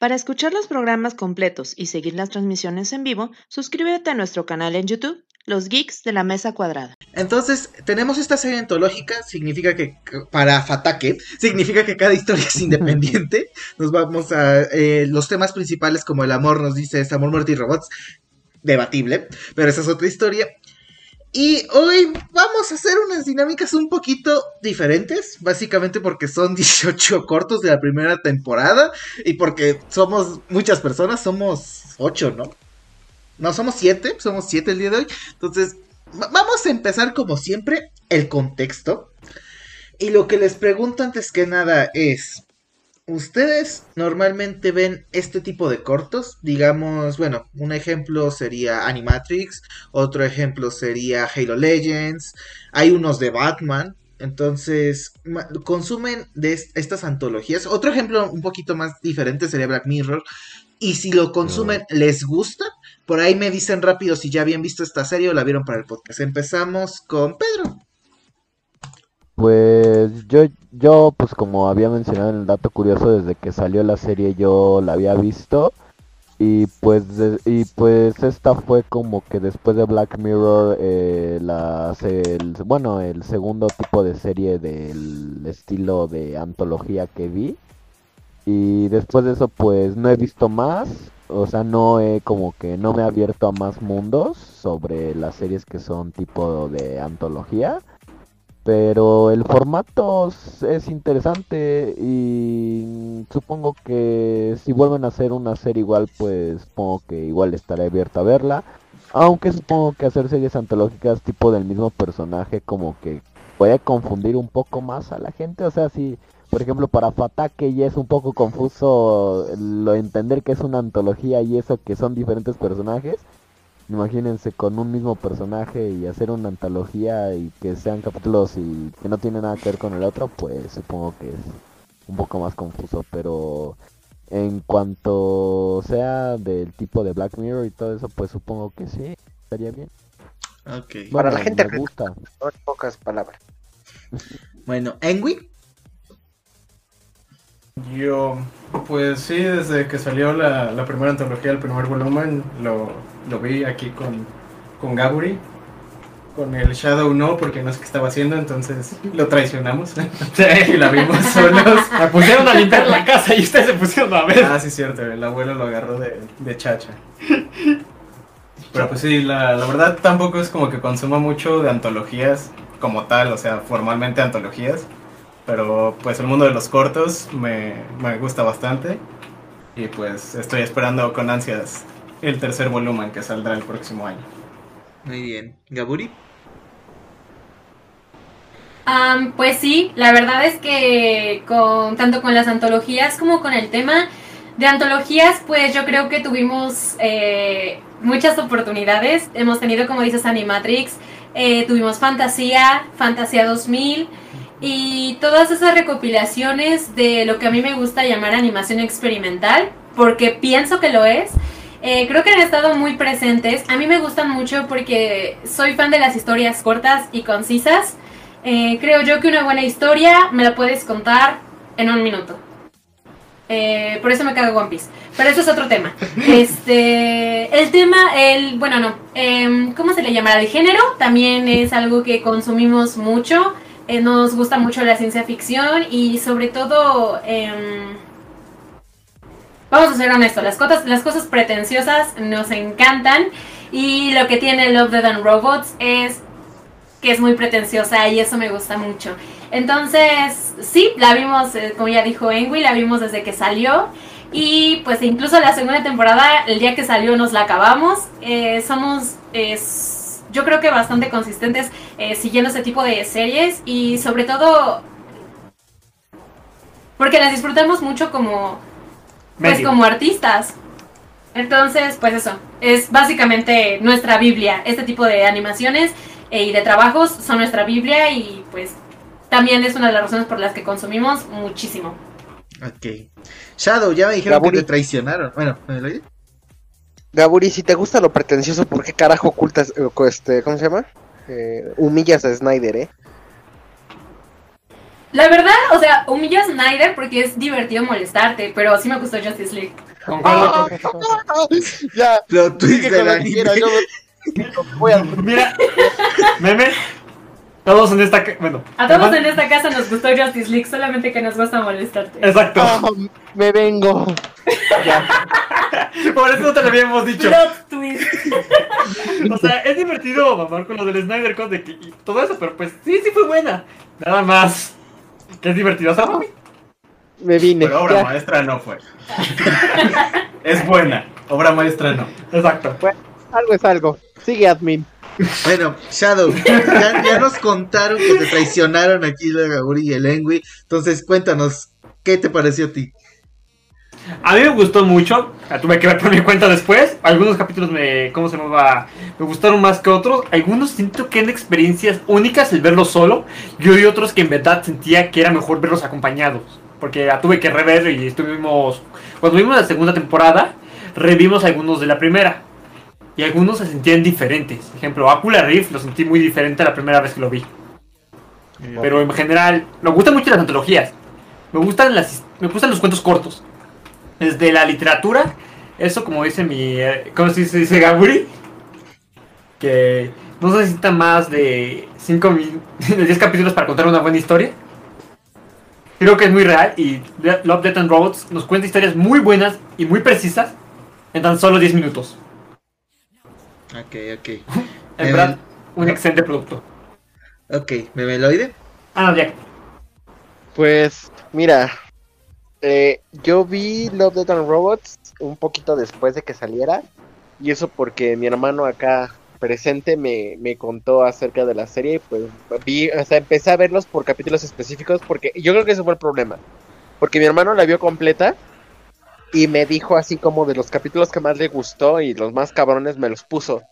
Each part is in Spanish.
Para escuchar los programas completos y seguir las transmisiones en vivo, suscríbete a nuestro canal en YouTube, Los Geeks de la Mesa Cuadrada. Entonces, tenemos esta serie antológica, significa que, para Fatake, significa que cada historia es independiente. Nos vamos a eh, los temas principales como el amor, nos dice es amor, muerte y robots, debatible, pero esa es otra historia. Y hoy vamos a hacer unas dinámicas un poquito diferentes, básicamente porque son 18 cortos de la primera temporada y porque somos muchas personas, somos 8, ¿no? No, somos 7, somos 7 el día de hoy. Entonces, vamos a empezar como siempre el contexto. Y lo que les pregunto antes que nada es, ¿Ustedes normalmente ven este tipo de cortos? Digamos, bueno, un ejemplo sería Animatrix, otro ejemplo sería Halo Legends, hay unos de Batman, entonces consumen de estas antologías. Otro ejemplo un poquito más diferente sería Black Mirror, y si lo consumen, ¿les gusta? Por ahí me dicen rápido si ya habían visto esta serie o la vieron para el podcast. Empezamos con Pedro. Pues yo, yo, pues como había mencionado en el dato curioso, desde que salió la serie yo la había visto. Y pues, y pues esta fue como que después de Black Mirror, eh, el, bueno, el segundo tipo de serie del estilo de antología que vi. Y después de eso, pues no he visto más. O sea, no he como que no me he abierto a más mundos sobre las series que son tipo de antología. Pero el formato es interesante y supongo que si vuelven a hacer una serie igual, pues supongo que igual estaré abierto a verla. Aunque supongo que hacer series antológicas tipo del mismo personaje como que puede confundir un poco más a la gente. O sea, si por ejemplo para Fatake ya es un poco confuso lo entender que es una antología y eso que son diferentes personajes Imagínense con un mismo personaje y hacer una antología y que sean capítulos y que no tienen nada que ver con el otro, pues supongo que es un poco más confuso, pero en cuanto sea del tipo de Black Mirror y todo eso, pues supongo que sí, estaría bien. Ok. Para la gente me gusta. En pocas palabras. bueno, Engui. Yo, pues sí, desde que salió la, la primera antología, el primer volumen, lo, lo vi aquí con, con Gaburi. Con el Shadow no, porque no sé qué estaba haciendo, entonces lo traicionamos. y la vimos solos. Me pusieron a limpiar la casa y ustedes se pusieron a ver. Ah, sí, cierto, el abuelo lo agarró de, de chacha. Pero pues sí, la, la verdad tampoco es como que consuma mucho de antologías como tal, o sea, formalmente antologías. Pero pues el mundo de los cortos me, me gusta bastante. Y pues estoy esperando con ansias el tercer volumen que saldrá el próximo año. Muy bien. ¿Gaburi? pues sí, la verdad es que con, tanto con las antologías como con el tema de antologías, pues yo creo que tuvimos eh, muchas oportunidades. Hemos tenido, como dices, Animatrix, eh, tuvimos Fantasía, Fantasía 2000 y todas esas recopilaciones de lo que a mí me gusta llamar animación experimental, porque pienso que lo es. Eh, creo que han estado muy presentes. A mí me gustan mucho porque soy fan de las historias cortas y concisas. Eh, creo yo que una buena historia me la puedes contar en un minuto. Eh, por eso me cago One Piece. Pero eso es otro tema. Este, el tema, el, bueno, no, em, ¿cómo se le llamará? El género también es algo que consumimos mucho. Nos gusta mucho la ciencia ficción y sobre todo em, Vamos a ser honestos, las cosas, las cosas pretenciosas nos encantan y lo que tiene Love, Dead and Robots es que es muy pretenciosa y eso me gusta mucho. Entonces, sí, la vimos, eh, como ya dijo Engui, la vimos desde que salió y pues incluso la segunda temporada, el día que salió nos la acabamos. Eh, somos, yo creo que bastante consistentes eh, siguiendo ese tipo de series y sobre todo porque las disfrutamos mucho como pues como artistas. Entonces, pues eso, es básicamente nuestra Biblia. Este tipo de animaciones eh, y de trabajos son nuestra Biblia y pues también es una de las razones por las que consumimos muchísimo. Ok. Shadow, ya me dijeron que te traicionaron. Bueno, ¿me lo Gaburi, si te gusta lo pretencioso, ¿por qué carajo ocultas, eh, este, ¿cómo se llama? Eh, humillas a Snyder, ¿eh? La verdad, o sea, humillo a Snyder porque es divertido molestarte, pero sí me gustó Justice League. Concuerdo ya, lo que anime. quieras, yo me- voy a... Mira, meme. Todos en esta. ca- Bueno. A todos en esta casa nos gustó Justice League, solamente que nos gusta molestarte. Exacto. Ah, me vengo. Por eso te lo habíamos dicho. Plot twist. O sea, es divertido mamar con lo del Snyder Cut de que- y todo eso, pero pues sí, sí fue buena. Nada más. Que es divertido. O sea, mami, Me vine. Pero obra ya. maestra no fue. es buena, obra maestra no. Exacto. Algo es algo. Sigue, admin. Bueno, Shadow, ya, nos contaron que te traicionaron aquí la Gaburi y el Engui. Entonces, cuéntanos, ¿qué te pareció a ti? A mí me gustó mucho. La tuve que ver por mi cuenta después. Algunos capítulos me. ¿Cómo se llamaba? Me gustaron más que otros. Algunos siento que eran experiencias únicas el verlos solo. Y hay otros que en verdad sentía que era mejor verlos acompañados. Porque la tuve que rever y estuvimos. Cuando vimos la segunda temporada, revimos algunos de la primera. Y algunos se sentían diferentes. Por ejemplo, Aquila Rift lo sentí muy diferente la primera vez que lo vi. Pero en general, me gustan mucho las antologías. Me gustan las me gustan los cuentos cortos. Desde la literatura, eso como dice mi eh, ¿cómo se dice, dice Gaburi? Que no se necesita más de 5 de 10 capítulos para contar una buena historia. Creo que es muy real y Love, Death and Robots nos cuenta historias muy buenas y muy precisas en tan solo 10 minutos. Ok, ok. En Eh, verdad, un excelente producto. Ok, ¿memeloide? Ah, no, ya. Pues, mira. eh, yo vi Love, Death and Robots un poquito después de que saliera. Y eso porque mi hermano acá presente me, me contó acerca de la serie. Y pues vi, o sea, empecé a verlos por capítulos específicos. Porque yo creo que ese fue el problema. Porque mi hermano la vio completa. Y me dijo así como de los capítulos que más le gustó y los más cabrones me los puso.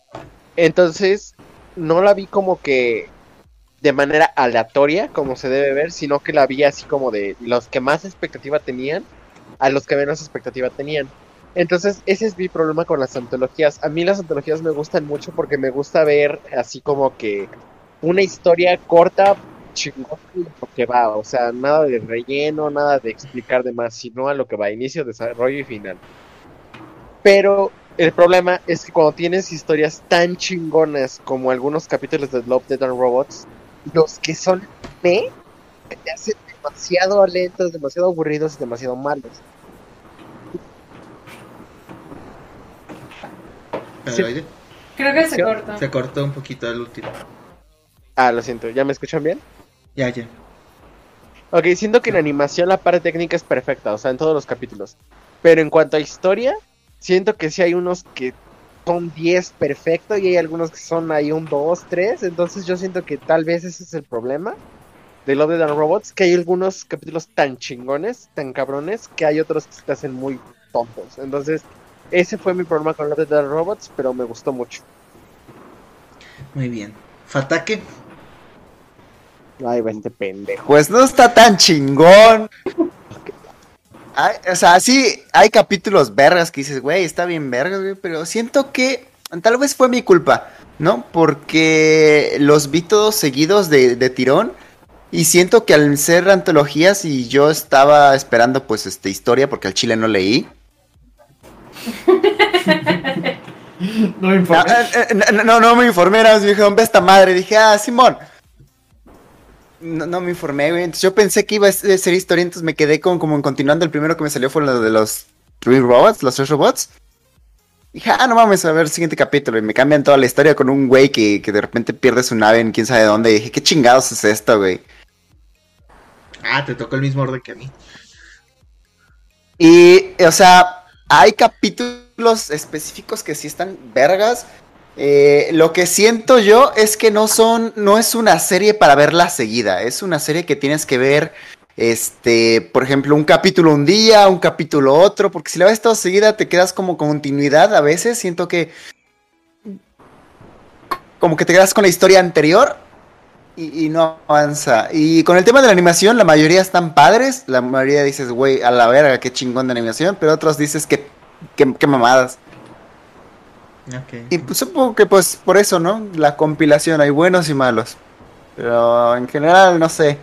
Entonces, no la vi como que de manera aleatoria, como se debe ver, sino que la vi así como de los que más expectativa tenían a los que menos expectativa tenían. Entonces, ese es mi problema con las antologías. A mí las antologías me gustan mucho porque me gusta ver así como que una historia corta, chingón, lo que va. O sea, nada de relleno, nada de explicar de más, sino a lo que va, inicio, desarrollo y final. Pero el problema es que cuando tienes historias tan chingonas como algunos capítulos de Love, Dead and Robots, los que son me te hacen demasiado lentos, demasiado aburridos y demasiado malos. Creo que se cortó. Se cortó un poquito al último. Ah, lo siento, ¿ya me escuchan bien? Ya, ya. Ok, siento que en animación la parte técnica es perfecta, o sea, en todos los capítulos. Pero en cuanto a historia, siento que sí hay unos que son 10 perfecto y hay algunos que son ahí un 2, 3. Entonces yo siento que tal vez ese es el problema de Love, Death and Robots, que hay algunos capítulos tan chingones, tan cabrones, que hay otros que se te hacen muy tontos. Entonces, ese fue mi problema con Love, Death and Robots, pero me gustó mucho. Muy bien. Fatake. Ay, va este pendejo. Pues no está tan chingón. Ay, o sea, sí, hay capítulos vergas que dices, güey, está bien vergas, güey, pero siento que tal vez fue mi culpa, ¿no? Porque los vi todos seguidos de, de tirón y siento que al ser antologías y yo estaba esperando pues este historia porque al chile no leí. No me No, importa. eh, eh, no, no, no me informé, nada más dije, ¿dónde esta madre? Dije, ah, Simón. No, no me informé, güey. Entonces yo pensé que iba a ser historia, entonces me quedé con, como en continuando. El primero que me salió fue lo de los Three Robots, los tres robots. Dije, ah, no mames, a ver el siguiente capítulo. Y me cambian toda la historia con un güey que, que de repente pierde su nave en quién sabe dónde. Y dije, ¿qué chingados es esto, güey? Ah, te tocó el mismo orden que a mí. Y, o sea, hay capítulos específicos que sí están vergas. Eh, lo que siento yo es que no son, no es una serie para verla seguida. Es una serie que tienes que ver, este, por ejemplo, un capítulo un día, un capítulo otro, porque si la ves toda seguida te quedas como continuidad a veces. Siento que, como que te quedas con la historia anterior y, no avanza. Y con el tema de la animación, la mayoría están padres. La mayoría dices, güey, a la verga, qué chingón de animación. Pero otros dices que, que, que mamadas. Y pues, supongo que pues por eso, ¿no? La compilación, hay buenos y malos. Pero en general, no sé.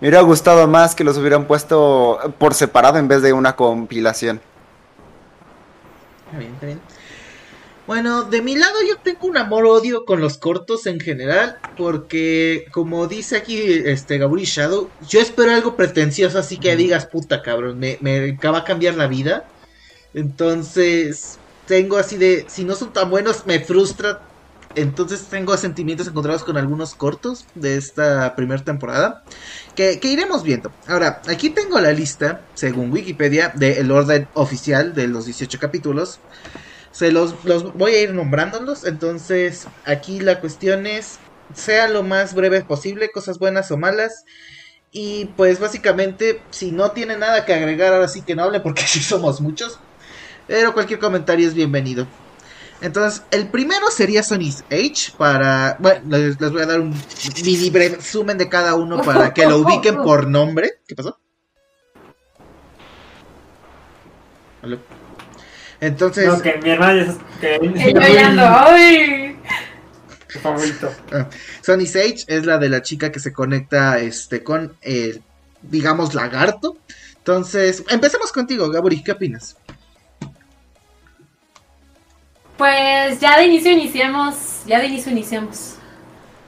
Me hubiera gustado más que los hubieran puesto por separado en vez de una compilación. Está bien, está bien. Bueno, de mi lado yo tengo un amor-odio con los cortos en general, porque como dice aquí este Gaburi Shadow, yo espero algo pretencioso así que digas, puta cabrón, me, me va a cambiar la vida. Entonces, tengo así de, si no son tan buenos, me frustra. Entonces tengo sentimientos encontrados con algunos cortos de esta primera temporada que, iremos viendo. Ahora, aquí tengo la lista, según Wikipedia, del orden oficial de los 18 capítulos. Se los, los voy a ir nombrándolos. Entonces, aquí la cuestión es, sea lo más breve posible, cosas buenas o malas. Y pues básicamente, si no tiene nada que agregar, ahora sí que no hable porque así somos muchos. Pero cualquier comentario es bienvenido. Entonces, el primero sería Sony's Age para... Bueno, les, les voy a dar un mini breve resumen de cada uno para que lo ubiquen por nombre. ¿Qué pasó? ¿Aló? Entonces... No, que mi hermana es... Que... ¡ay! Favorito. Sonny Sage es la de la chica que se conecta este con el, digamos, lagarto. Entonces, empecemos contigo, Gabori, ¿qué opinas? Pues ya de inicio iniciamos, ya de inicio iniciamos.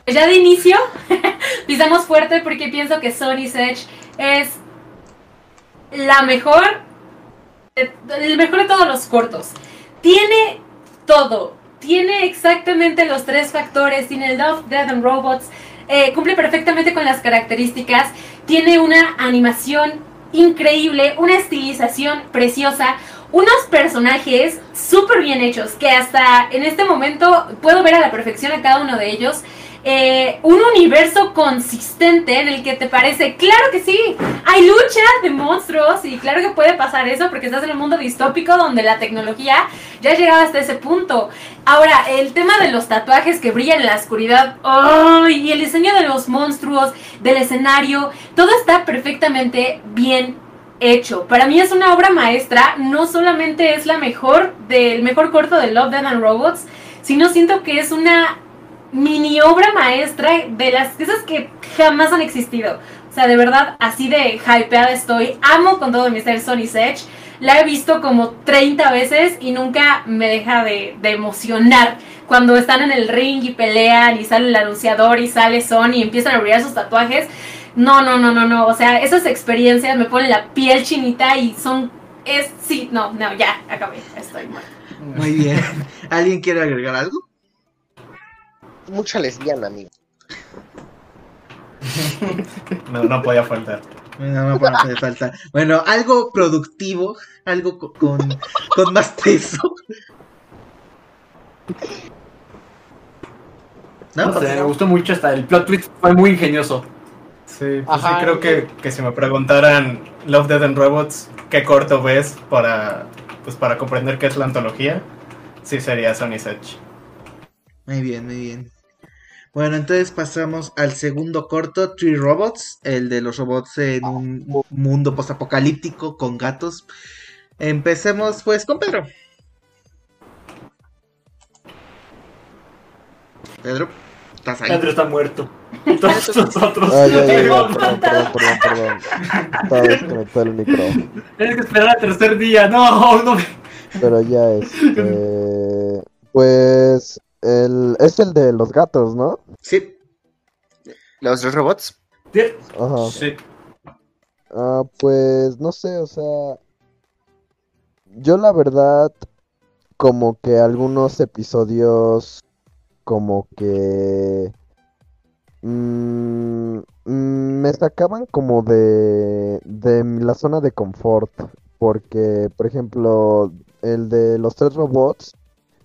Pues ya de inicio pisamos fuerte porque pienso que Sony's Edge es la mejor, el mejor de todos los cortos. Tiene todo, tiene exactamente los tres factores, tiene Love, Death and Robots, eh, cumple perfectamente con las características, tiene una animación increíble, una estilización preciosa, unos personajes súper bien hechos, que hasta en este momento puedo ver a la perfección a cada uno de ellos. Eh, un universo consistente en el que te parece, claro que sí, hay lucha de monstruos y claro que puede pasar eso porque estás en un mundo distópico donde la tecnología ya ha llegado hasta ese punto. Ahora, el tema de los tatuajes que brillan en la oscuridad, ¡ay! y el diseño de los monstruos, del escenario, todo está perfectamente bien hecho. Para mí es una obra maestra, no solamente es la mejor del mejor corto de Love, Death and Robots, sino siento que es una mini obra maestra de las esas que jamás han existido. O sea, de verdad, así de hypeada estoy. Amo con todo mi ser Sony's Edge. La he visto como 30 veces y nunca me deja de, emocionar. Cuando están en el ring y pelean y sale el anunciador y sale Sony y empiezan a brillar sus tatuajes. No, no, no, no, no. O sea, esas experiencias me ponen la piel chinita y son. Es. Sí, no, no, ya, acabé. Estoy muerta. Muy bien. ¿Alguien quiere agregar algo? Mucha lesbiana, amigo. No, no podía faltar. No, no puede falta. Bueno, algo productivo, algo co- con, con más peso. ¿No? No sé, me gustó mucho hasta el plot twist fue muy ingenioso. Sí, pues Ajá, sí creo que, que si me preguntaran Love, Death and Robots, ¿qué corto ves para, pues para comprender qué es la antología? Sí sería Sony's Edge. Muy bien, muy bien. Bueno, entonces pasamos al segundo corto, Three Robots, el de los robots en un mundo postapocalíptico con gatos. Empecemos pues con Pedro. Pedro, ¿estás ahí? Pedro está muerto. Y todos nosotros. Ah, ya, ya, ya, perdón, perdón, perdón, perdón. Estaba desconectado el micro. Tienes que esperar al tercer día. No, no. Pero ya este. Pues. El, es el de los gatos, ¿no? Sí, Los tres robots. Ajá. Sí. Ah, pues no sé, o sea. Yo la verdad. Como que algunos episodios. Como que. Mm, mm, me sacaban como de. De la zona de confort. Porque, por ejemplo, el de los tres robots.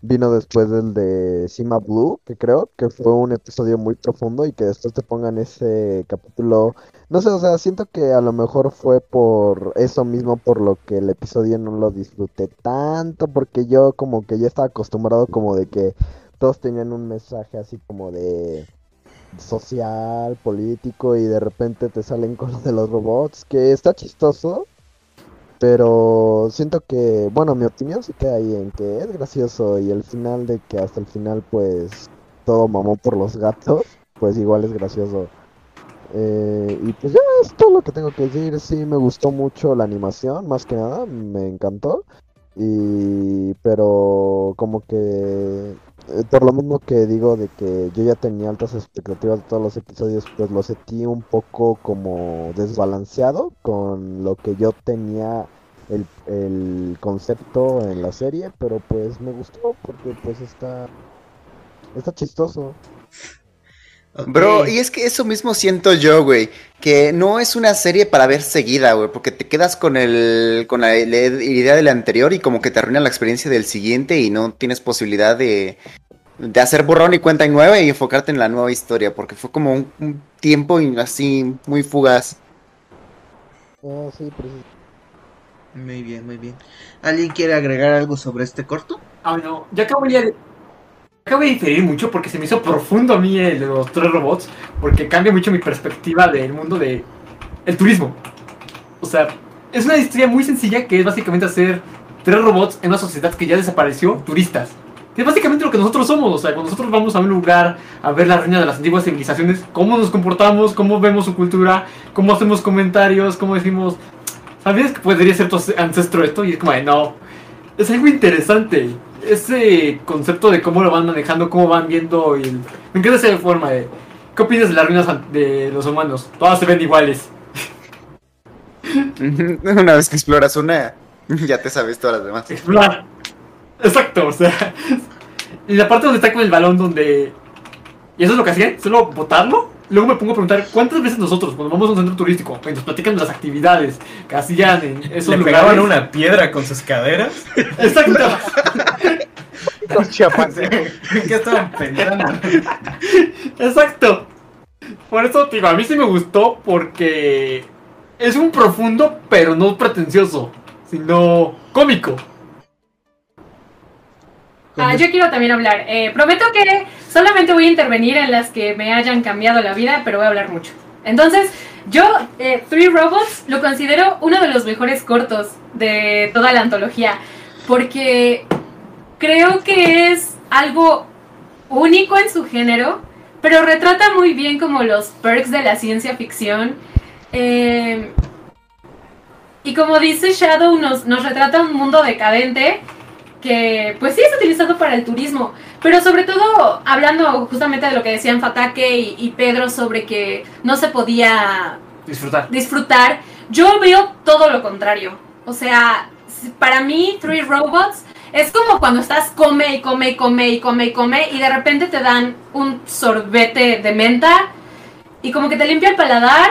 Vino después del de Sima Blue, que creo que fue un episodio muy profundo y que después te pongan ese capítulo no sé, o sea, siento que a lo mejor fue por eso mismo por lo que el episodio no lo disfruté tanto, porque yo como que ya estaba acostumbrado como de que todos tenían un mensaje así como de social, político y de repente te salen con lo de los robots, que está chistoso, pero siento que, bueno, mi opinión se queda ahí en que es gracioso y el final de que hasta el final pues todo mamó por los gatos, pues igual es gracioso. Eh, y pues ya es todo lo que tengo que decir. Sí, me gustó mucho la animación, más que nada, me encantó. Y pero como que por lo mismo que digo de que yo ya tenía altas expectativas de todos los episodios, pues lo sentí un poco como desbalanceado con lo que yo tenía el, el concepto en la serie, pero pues me gustó porque pues está está chistoso. Bro, y es que eso mismo siento yo, güey. Que no es una serie para ver seguida, güey. Porque te quedas con el. con la, la idea del anterior y como que te arruina la experiencia del siguiente y no tienes posibilidad de. de hacer borrón y cuenta nueva y enfocarte en la nueva historia. Porque fue como un, un tiempo y así muy fugaz. Ah, sí, sí. Muy bien, muy bien. ¿Alguien quiere agregar algo sobre este corto? Ah, no, ya acabo ya de... Acabo de diferir mucho porque se me hizo profundo a mí el de los tres robots, porque cambia mucho mi perspectiva del mundo de el turismo. O sea, es una historia muy sencilla que es básicamente hacer tres robots en una sociedad que ya desapareció, turistas. Que es básicamente lo que nosotros somos, o sea, cuando nosotros vamos a un lugar a ver la reina de las antiguas civilizaciones, cómo nos comportamos, cómo vemos su cultura, cómo hacemos comentarios, cómo decimos, ¿sabías que podría ser tu ancestro esto? Y es como, de, no, es algo interesante. Ese concepto de cómo lo van manejando, cómo van viendo. Y el- Me encanta esa forma de. ¿Qué opinas de las ruinas de los humanos? Todas se ven iguales. una vez que exploras una, ya te sabes todas las demás. Explorar. Exacto, o sea. Y la parte donde está con el balón, donde. Y eso es lo que hacían, solo botarlo. Luego me pongo a preguntar cuántas veces nosotros, cuando vamos a un centro turístico, y nos platican de las actividades que hacían en esos Le lugares. pegaban una piedra con sus caderas. Exacto. Los chiapantes. ¿Qué estaban pensando? Exacto. Por eso, digo, a mí sí me gustó porque es un profundo, pero no pretencioso, sino cómico. Ah, yo quiero también hablar. Eh, prometo que solamente voy a intervenir en las que me hayan cambiado la vida, pero voy a hablar mucho. Entonces, yo, eh, Three Robots, lo considero uno de los mejores cortos de toda la antología, porque creo que es algo único en su género, pero retrata muy bien como los perks de la ciencia ficción. Eh, y como dice Shadow, nos, nos retrata un mundo decadente que pues sí es utilizado para el turismo, pero sobre todo hablando justamente de lo que decían Fatake y, y Pedro sobre que no se podía Disfrutar. disfrutar, yo veo todo lo contrario. O sea, para mí Three Robots es como cuando estás come y come y come y come y come y de repente te dan un sorbete de menta y como que te limpia el paladar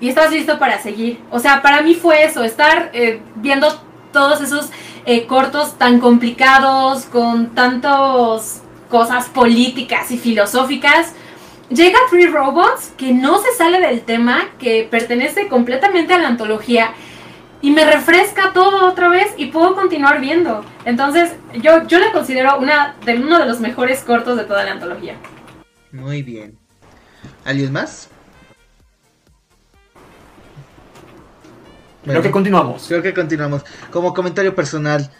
y estás listo para seguir. O sea, para mí fue eso, estar eh, viendo todos esos eh, cortos tan complicados, con tantas cosas políticas y filosóficas. Llega Three Robots, que no se sale del tema, que pertenece completamente a la antología, y me refresca todo otra vez y puedo continuar viendo. Entonces, yo, yo la considero una de, uno de los mejores cortos de toda la antología. Muy bien. ¿Alguien más? Creo que continuamos. Creo que continuamos. Como comentario personal,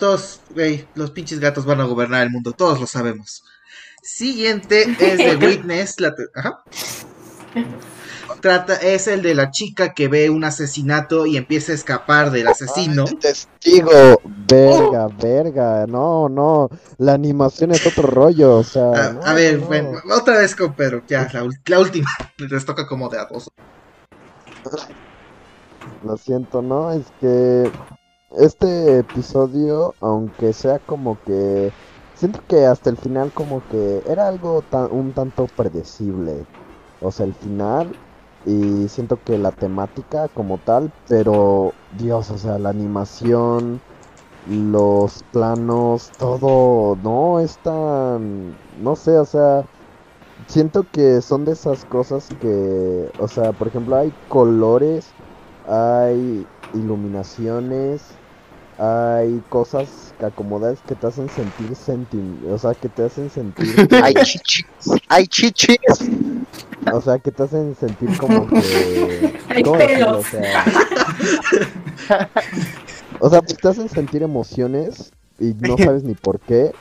todos, güey, los pinches gatos van a gobernar el mundo, todos lo sabemos. Siguiente es de Witness, la ajá. Trata, es el de la chica que ve un asesinato y empieza a escapar del asesino. Testigo, verga, verga, no, no, la animación es otro rollo, o sea. A, no, a ver, no. bueno, otra vez con Pedro, ya, la última. Les toca como de a dos. Lo siento, ¿no? Es que este episodio, aunque sea como que... Siento que hasta el final como que era algo tan, un tanto predecible. O sea, el final y siento que la temática como tal, pero Dios, o sea, la animación, los planos, todo, no es tan... No sé, o sea... Siento que son de esas cosas que, o sea, por ejemplo, hay colores hay iluminaciones, hay cosas que acomodas que te hacen sentir senti o sea, que te hacen sentir, Hay chichis. Hay chichis. o sea, que te hacen sentir como que, Hay pelos. O sea, o sea, pues te hacen sentir emociones y no sabes ni por qué.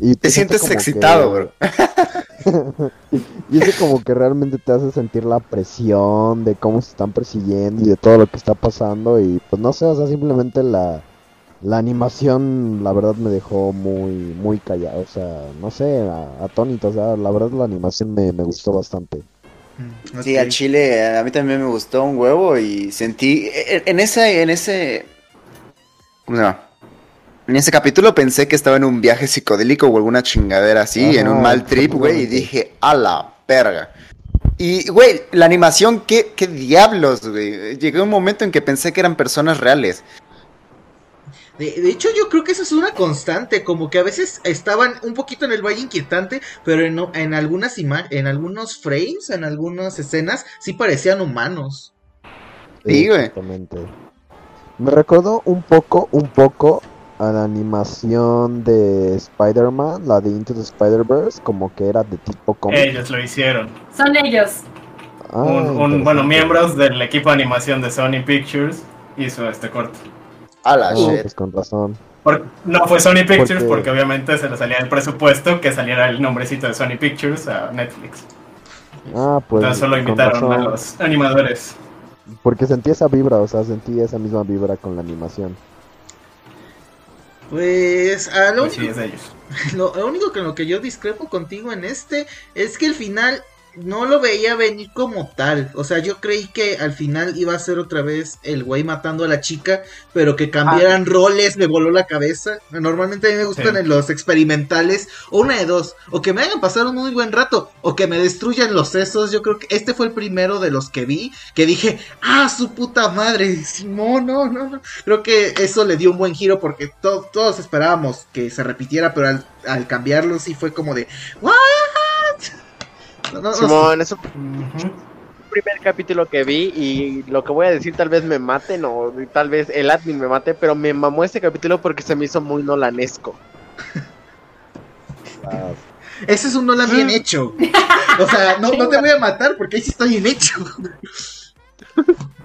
Y Te sientes como excitado, que- bro. y eso como que realmente te hace sentir la presión de cómo se están persiguiendo y de todo lo que está pasando y pues no sé, o sea, simplemente la la animación, la verdad, me dejó muy, muy callado. O sea, no sé, atónito. O sea, la verdad, la animación me, me gustó bastante. Mm, Sí, al chile a mí también me gustó un huevo y sentí en, en ese en ese ¿cómo se llama? En ese capítulo pensé que estaba en un viaje psicodélico o alguna chingadera así, en un mal trip, güey, y dije, a la verga. Y, güey, la animación, ¿qué, qué diablos, güey. Llegué a un momento en que pensé que eran personas reales. De, de hecho, yo creo que eso es una constante, como que a veces estaban un poquito en el valle inquietante, pero en, en algunas en algunos frames, en algunas escenas, sí parecían humanos. Sí, güey. Exactamente. Me recordó un poco, un poco a la animación de Spider-Man, la de Into the Spider-Verse, como que era de tipo cómic. Ellos lo hicieron. Son ellos. Ah, un, un- bueno, miembros del equipo de animación de Sony Pictures hizo este corto. A la Ah, shit. pues con razón. Por- no fue Sony Pictures Porque- porque... obviamente se le salía el presupuesto que saliera el nombrecito de Sony Pictures a Netflix. Ah, pues Entonces solo invitaron a los animadores. Porque sentí esa vibra, o sea, sentí esa misma vibra con la animación. Pues, a lo Pues sí, único, es de ellos. lo, lo único con lo que yo discrepo contigo en este es que el final no lo veía venir como tal. O sea, yo creí que al final iba a ser otra vez el güey matando a la chica, pero que cambiaran roles me voló la cabeza. Normalmente a mí me gustan Sí. en los experimentales, o una de dos, o que me hagan pasar un muy buen rato, o que me destruyan los sesos. Yo creo que este fue el primero de los que vi, que dije, ah, su puta madre. No, no, no, no. Creo que eso le dio un buen giro porque to- todos esperábamos que se repitiera, pero al, al cambiarlo sí fue como de, ¿what? No, no. Simón, es un Ujú. primer capítulo que vi y lo que voy a decir tal vez me maten o tal vez el admin me mate, pero me mamó este capítulo porque se me hizo muy nolanesco. Ah, Ese es un Nolan bien hecho. O sea, no, no te voy a matar porque ahí sí está bien hecho.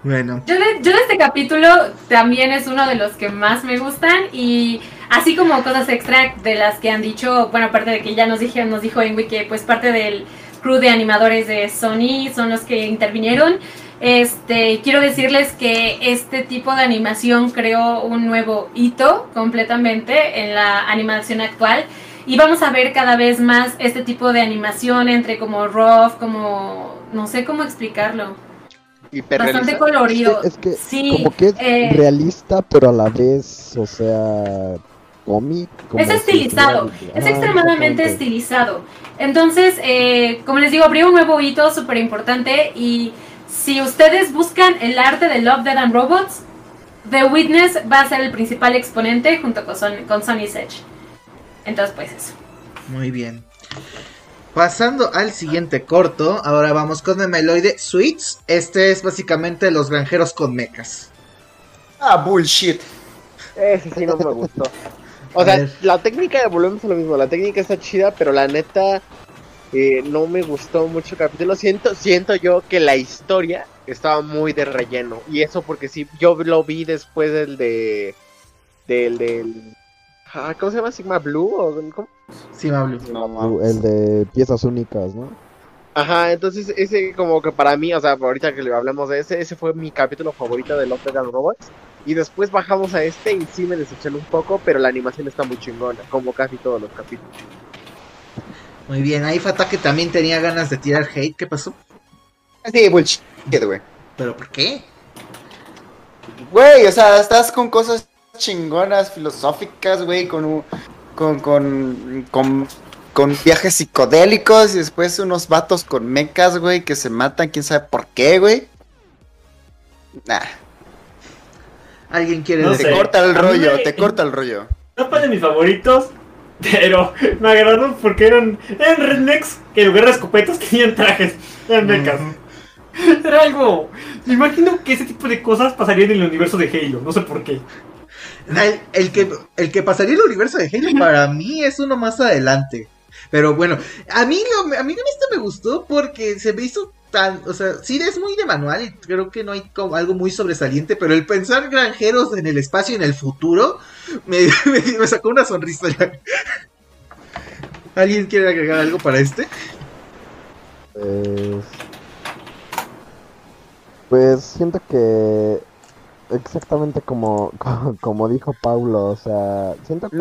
Bueno, Yo de, yo de este capítulo también es uno de los que más me gustan y así como cosas extra de las que han dicho, bueno, aparte de que ya nos dijeron, nos dijo Enwi que pues parte del crew de animadores de Sony son los que intervinieron. Este, quiero decirles que este tipo de animación creó un nuevo hito completamente en la animación actual y vamos a ver cada vez más este tipo de animación entre como rough, como no sé cómo explicarlo. Bastante colorido. Es que sí, como que es eh, realista, pero a la vez, o sea, cómic. como Es si estilizado, es Ah, extremadamente estilizado. Entonces, eh, como les digo, abrió un nuevo hito súper importante y si ustedes buscan el arte de Love, Dead and Robots, The Witness va a ser el principal exponente junto con, Son- con Sony's Edge. Entonces, pues eso. muy bien. Pasando al siguiente corto, ahora vamos con Memeloide Sweets. Este es básicamente los granjeros con mecas. Ah, bullshit. Ese sí no me gustó. O A sea, ver. la técnica, volvemos a lo mismo, la técnica está chida, pero la neta eh, no me gustó mucho el capítulo. Siento, siento yo que la historia estaba muy de relleno. Y eso porque sí, yo lo vi después del de... Del, del... ah, ¿Cómo se llama? ¿Sigma Blue? ¿O cómo? Sí, Pablo. No El de piezas únicas, ¿no? Ajá, entonces ese como que para mí, o sea, ahorita que le hablamos de ese, ese fue mi capítulo favorito de Love, Death and Robots. Y después bajamos a este y sí me deseché un poco, pero la animación está muy chingona, como casi todos los capítulos. Muy bien, ahí Fata que también tenía ganas de tirar hate. ¿Qué pasó? Sí, bullshit, güey. ¿Pero por qué? Güey, o sea, estás con cosas chingonas, filosóficas, güey, con un- con, con, con, con viajes psicodélicos y después unos vatos con mecas, güey, que se matan, quién sabe por qué, güey. Nah, ¿Alguien quiere No te decir? sé. corta el rollo, me- te corta el rollo. No fue de mis favoritos, pero me agradó porque eran, eran rednecks que en lugar de escopetas tenían trajes, eran mechas. Era algo. Me imagino que ese tipo de cosas pasarían en el universo de Halo, no sé por qué. El, el que, el que pasaría el universo de Halo para mí es uno más adelante. Pero bueno, a mí, lo, a mí este me gustó porque se me hizo tan, o sea, sí es muy de manual y creo que no hay como algo muy sobresaliente, pero el pensar granjeros en el espacio y en el futuro me, me- me sacó una sonrisa ya. ¿Alguien quiere agregar algo para este? Pues, pues siento que exactamente como, como dijo Paulo, o sea, siento que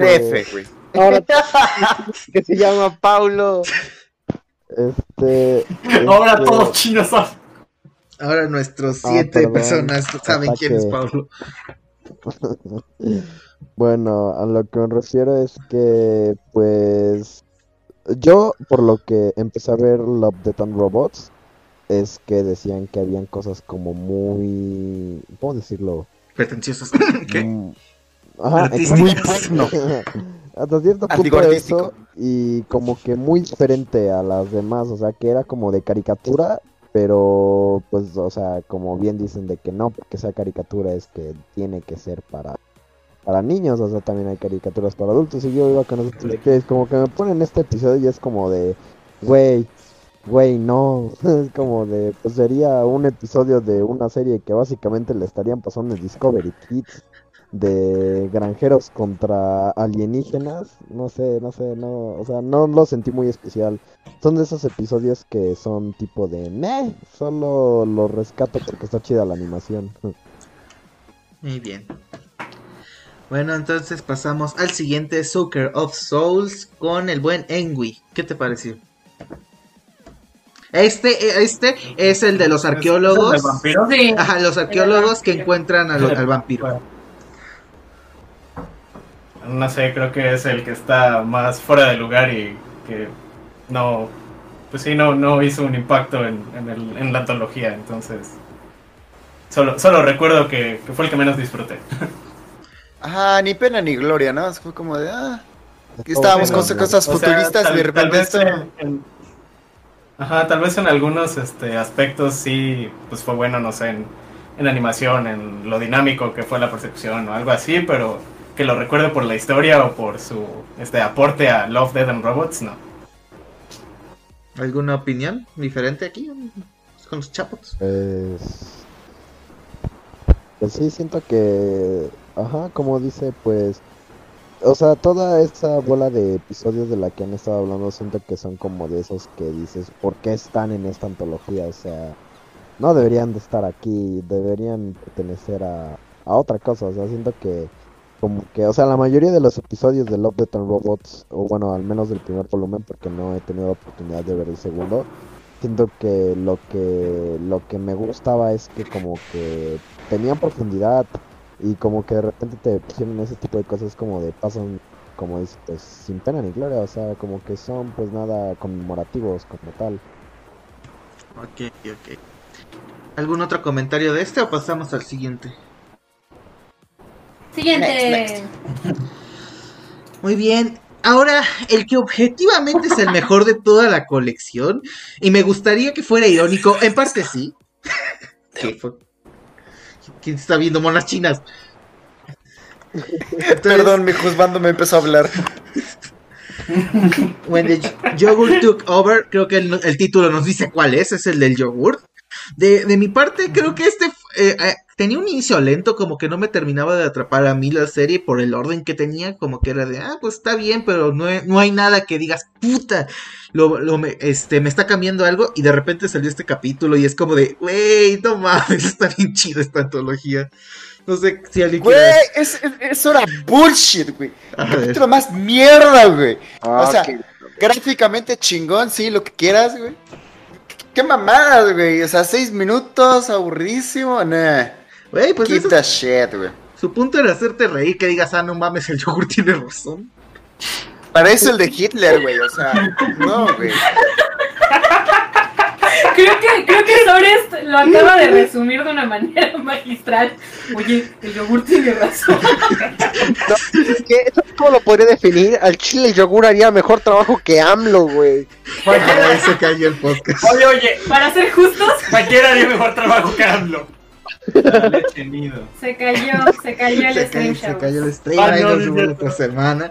güey. Ahora que se llama Paulo. Este Ahora este, todos chinos son. Ahora nuestros Ah, siete perdón. personas saben quién es. Pablo. Bueno, a lo que me refiero es que, pues, yo por lo que empecé a ver Love, Death and Robots, es que decían que habían cosas como muy, ¿cómo decirlo? Pretenciosos. ¿Qué? Ajá, Artísticas. muy porno. Hasta cierto punto artístico. eso y como que muy diferente a las demás, o sea, que era como de caricatura, pero pues, o sea, como bien dicen de que no porque sea caricatura es que tiene que ser para para niños, o sea, también hay caricaturas para adultos y yo iba con eso que es como que me ponen este episodio y es como de güey, güey, no, es como de pues sería un episodio de una serie que básicamente le estarían pasando en Discovery Kids de granjeros contra alienígenas, no sé, no sé, no, o sea, no lo sentí muy especial. Son de esos episodios que son tipo de, meh, solo lo rescato porque está chida la animación. Muy bien. Bueno, entonces pasamos al siguiente Soaker of Souls con el buen Engui. ¿Qué te pareció? Este, este es el de los arqueólogos. ¿Es el vampiro? Sí. Ajá, los arqueólogos que encuentran al, al vampiro. No sé, creo que es el que está más fuera de lugar y que no, pues sí, no, no hizo un impacto en, en, el- en la antología, entonces solo, solo recuerdo que, que fue el que menos disfruté. Ajá, ni pena ni gloria, ¿no? Fue como de, ah, aquí estábamos con cosas O sea, futuristas y tal- de tal repente vez esto... en- en- ajá, tal vez en algunos este, aspectos sí, pues fue bueno, no sé, en, en animación, en lo dinámico que fue la persecución o algo así, pero que lo recuerde por la historia o por su este aporte a Love, Dead and Robots, no. ¿Alguna opinión diferente aquí con los chapos? Pues, pues sí, siento que, ajá, como dice, pues, o sea, toda esa bola de episodios de la que han estado hablando, siento que son como de esos que dices, ¿por qué están en esta antología? O sea, no deberían de estar aquí, deberían pertenecer a, a otra cosa, o sea, siento que, como que, o sea, la mayoría de los episodios de Love, Death and Robots, o bueno, al menos del primer volumen, porque no he tenido la oportunidad de ver el segundo, siento que lo que lo que me gustaba es que como que tenían profundidad y como que de repente te pusieron ese tipo de cosas como de pasan como dices pues sin pena ni gloria o sea como que son pues nada conmemorativos como tal Ok, ok. ¿Algún otro comentario de este o pasamos al siguiente? Siguiente. Next, Muy bien. Ahora, el que objetivamente es el mejor de toda la colección, y me gustaría que fuera irónico, en parte sí. ¿Qué fue? ¿Quién está viendo monas chinas? Entonces, Perdón, mi juzgando me empezó a hablar. When the Yogurt Took Over, creo que el, el título nos dice cuál es, es el del yogurt. De, de mi parte, creo que este eh, eh, tenía un inicio lento, como que no me terminaba de atrapar a mí la serie por el orden que tenía, como que era de, ah, pues está bien, pero no, he- no hay nada que digas, puta, lo, lo me, este, me está cambiando algo, y de repente salió este capítulo y es como de, wey, no mames, está bien chido esta antología. No sé si alguien Güey, quiere... es, es- eso era bullshit, güey. Ver. Capítulo más mierda, güey. Ah, O sea. Gráficamente chingón, sí, lo que quieras, güey. ¿Qué mamadas, güey? O sea, seis minutos, aburridísimo. Nah. Wey, pues the shit, güey. su punto era hacerte reír, que digas, ah, no mames, el yogur tiene razón. Para eso el de Hitler, güey. O sea, no, güey. Creo que, creo que Sores lo acaba de resumir de una manera magistral. Oye, el yogur tiene razón. Es que, ¿sabes ¿cómo lo podría definir? Al chile el yogur haría mejor trabajo que AMLO, güey. Ahí se cayó el podcast. Oye, oye, Para ser justos, cualquiera haría mejor trabajo que AMLO. Se cayó, se cayó el se, stream, cayó, se cayó el stream, Ah, ahí no, nos no es otra semana.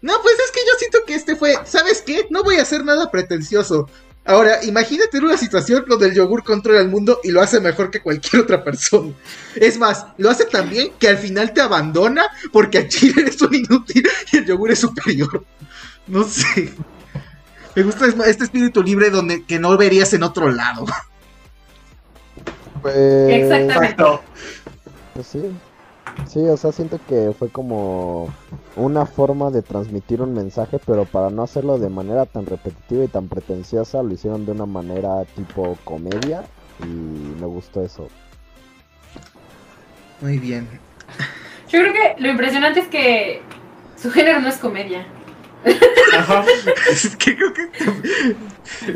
No, pues es que yo siento que este fue, ¿sabes qué? No voy a hacer nada pretencioso. Ahora, imagínate en una situación donde el yogur controla el mundo y lo hace mejor que cualquier otra persona. Es más, lo hace tan bien que al final te abandona porque al chile eres un inútil y el yogur es superior. No sé. Me gusta este espíritu libre donde que no verías en otro lado. pues Exactamente. Exacto. Pues sí. Sí, o sea, siento que fue como una forma de transmitir un mensaje, pero para no hacerlo de manera tan repetitiva y tan pretenciosa, lo hicieron de una manera tipo comedia y me gustó eso. Muy bien. Yo creo que lo impresionante es que su género no es comedia. Ajá. Es que creo que.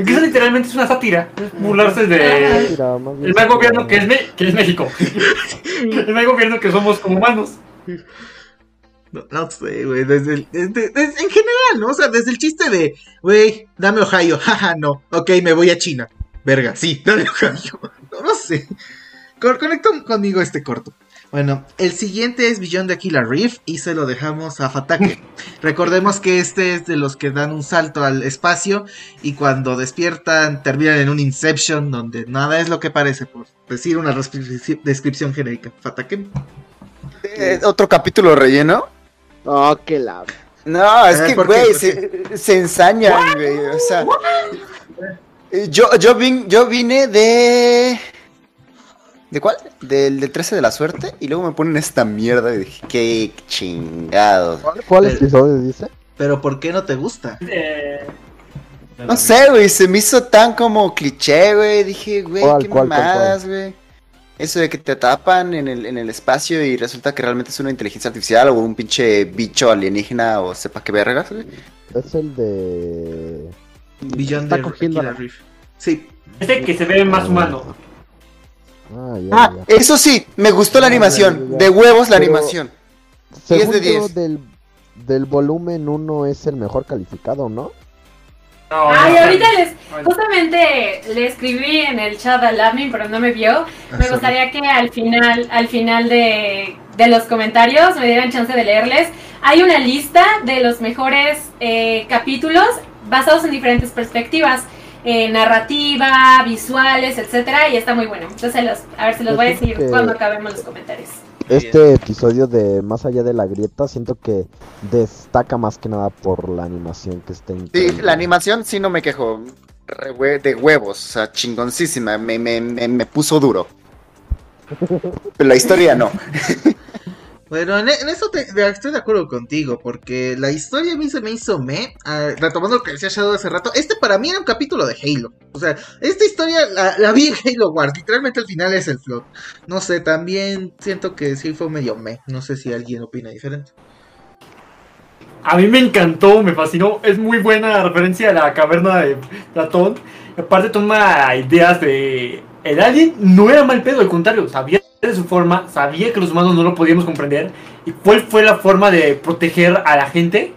Que eso literalmente es una sátira. Es burlarse de. El mal gobierno que es, Me- que es México. El mal gobierno que somos como humanos. No, no sé, güey. Desde, el- desde- desde- en general, ¿no? O sea, desde el chiste de, güey, dame Ohio. Jaja, no. Ok, me voy a China. Verga, sí, dame Ohio. No, no sé. Con- Conectó conmigo este corto. Bueno, el siguiente es Beyond the Killer Reef y se lo dejamos a Fatake. Recordemos que este es de los que dan un salto al espacio y cuando despiertan terminan en un Inception donde nada es lo que parece, por decir una descripción genérica. Fatake. Eh, ¿Otro capítulo relleno? Oh, qué la. No, es A ver, que, güey, ¿Por se, se ensañan, güey. O sea, yo, yo, vin- yo vine de. ¿De cuál? Del, del 13 de la suerte. Y luego me ponen esta mierda y dije, qué chingados. ¿Cuál episodio dice? Pero ¿por qué no te gusta? Eh, No sé, güey, se me hizo tan como cliché, güey. Dije, güey, ¿Cuál, qué cuál, mamadas, güey. Eso de que te tapan en el, en el espacio y resulta que realmente es una inteligencia artificial o un pinche bicho alienígena o sepa qué vergas, güey. Es el de... Está cogiendo Killer la- Reef. Sí. Ese que se ve más humano. Ah, ya, Ah, ya. eso sí, me gustó la Ah, ya, animación. ya. De huevos la Pero- animación. Según 10 de yo, 10. del, del volumen 1 es el mejor calificado, ¿no? No, Ay, no, ahorita les, justamente le escribí en el chat al admin, pero no me vio. Me gustaría que al final, al final de, de los comentarios me dieran chance de leerles. Hay una lista de los mejores eh, capítulos basados en diferentes perspectivas. Eh, narrativa, visuales, etcétera, y está muy bueno. Entonces, los- a ver si los Yo voy a decir que- cuando acabemos los comentarios. Este episodio de Más allá de la grieta siento que destaca más que nada por la animación que está Sí, increíble. la animación sí no me quejo. Re hue- de huevos, o sea, chingoncísima. Me, me, me, me puso duro. Pero la historia no. Bueno, en, en eso estoy de acuerdo contigo, porque la historia a mí se me hizo me. ah, retomando lo que decía Shadow hace rato, este para mí era un capítulo de Halo. O sea, esta historia la, la vi en Halo Wars, literalmente al final es el float. No sé, también siento que sí fue medio me. No sé si alguien opina diferente. A mí me encantó, me fascinó. Es muy buena referencia a la caverna de Platón. Aparte toma ideas de... El alien no era mal pedo, al contrario, sabía de su forma, sabía que los humanos no lo podíamos comprender. ¿Y cuál fue la forma de proteger a la gente?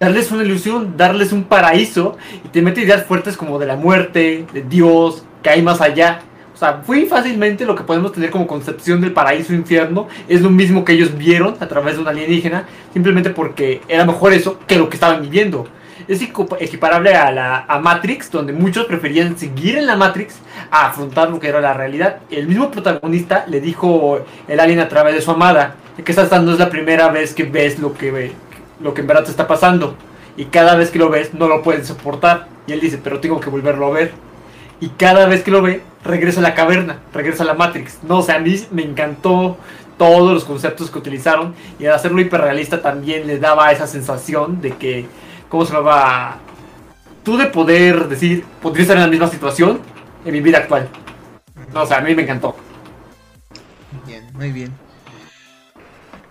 Darles una ilusión, darles un paraíso. Y te mete ideas fuertes como de la muerte, de Dios, que hay más allá. O sea, muy fácilmente lo que podemos tener como concepción del paraíso infierno es lo mismo que ellos vieron a través de un alienígena simplemente porque era mejor eso que lo que estaban viviendo. Es equiparable a, la, a Matrix, donde muchos preferían seguir en la Matrix a afrontar lo que era la realidad. El mismo protagonista le dijo el alien a través de su amada, que esta no es la primera vez que ves lo que, lo que en verdad te está pasando. Y cada vez que lo ves no lo puedes soportar. Y él dice, pero tengo que volverlo a ver. Y cada vez que lo ve, regresa a la caverna, regresa a la Matrix. No, o sea, a mí me encantó todos los conceptos que utilizaron. Y al hacerlo hiperrealista también le daba esa sensación de que, ¿cómo se llama? Tú de poder decir, podría estar en la misma situación en mi vida actual. No, o sea, a mí me encantó. Bien, muy bien.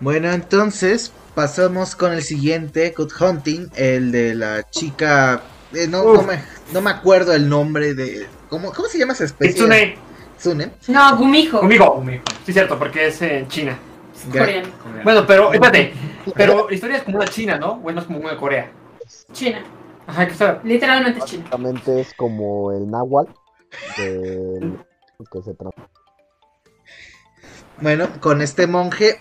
Bueno, entonces pasamos con el siguiente, Good Hunting, el de la chica. eh, no, no, me, no me acuerdo el nombre de. ¿Cómo, cómo se llama esa especie? Kitsune, Tsune. No, Gumijo. conmigo, conmigo. Sí, cierto, porque es en China. Coreano. Bueno, pero, espérate. Pero la historia es como una China, ¿no? O es como una Corea. China. Ajá, que está. Literalmente es China. Básicamente es como el náhuatl del que se transforma. Bueno, con este monje.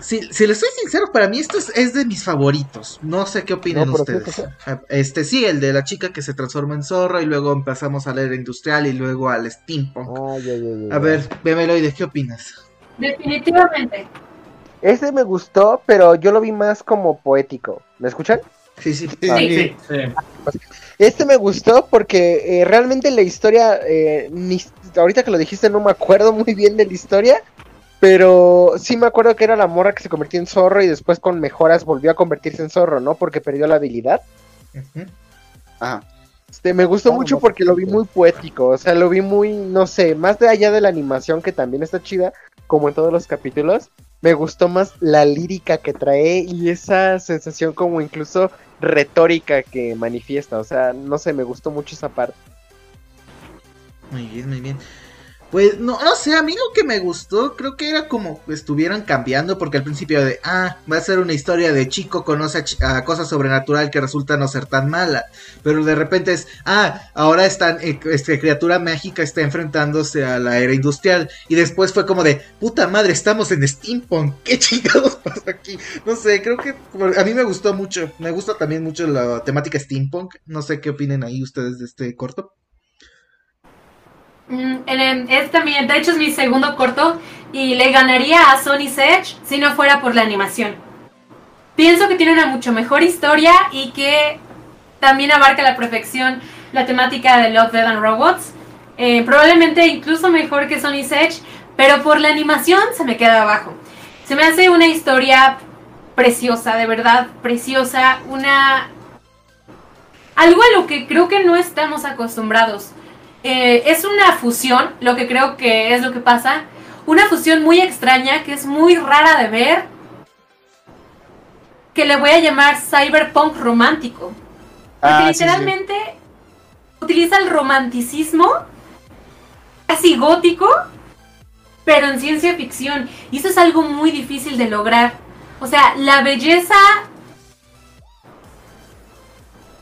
Si, si le soy sincero, para mí esto es, es de mis favoritos. No sé qué opinan No, ustedes. sí, Ah, Este sí, el de la chica que se transforma en zorro y luego empezamos a leer industrial y luego al steampunk. Ah, ya, ya, ya. A ver, Bebeloide, ¿qué opinas? Definitivamente. Ese me gustó, pero yo lo vi más como poético. ¿Me escuchan? Sí, sí. Sí. Ah, Sí, sí. Este me gustó porque eh, realmente la historia, eh, ni, ahorita que lo dijiste no me acuerdo muy bien de la historia, Pero sí me acuerdo que era la morra que se convirtió en zorro y después con mejoras volvió a convertirse en zorro, ¿no? Porque perdió la habilidad. Ajá. Este, me gustó Oh, mucho no, porque lo vi muy poético, o sea, lo vi muy, no sé, más de allá de la animación que también está chida, como en todos los capítulos, me gustó más la lírica que trae y esa sensación como incluso retórica que manifiesta, o sea, no sé, me gustó mucho esa parte. Muy bien, muy bien. Pues no, no sé, a mí lo que me gustó, creo que era como estuvieran cambiando, porque al principio de, ah, va a ser una historia de chico conoce a, chi- a cosa sobrenatural que resulta no ser tan mala, pero de repente es, ah, ahora están, eh, este, criatura mágica está enfrentándose a la era industrial, y después fue como de, puta madre, estamos en steampunk, ¿qué chingados pasa aquí? No sé, creo que a mí me gustó mucho, me gusta también mucho la temática steampunk, no sé qué opinen ahí ustedes de este corto. Mm, es también, de hecho es mi segundo corto y le ganaría a Sony's Edge si no fuera por la animación. Pienso que tiene una mucho mejor historia y que también abarca a la perfección la temática de Love, Dead and Robots. Eh, probablemente incluso mejor que Sony's Edge, pero por la animación se me queda abajo. Se me hace una historia preciosa, de verdad, preciosa, una... Algo a lo que creo que no estamos acostumbrados. Eh, es una fusión, lo que creo que es lo que pasa. Una fusión muy extraña, que es muy rara de ver. Que le voy a llamar cyberpunk romántico. Porque Ah, sí, sí. literalmente utiliza el romanticismo, casi gótico, pero en ciencia ficción. Y eso es algo muy difícil de lograr. O sea, la belleza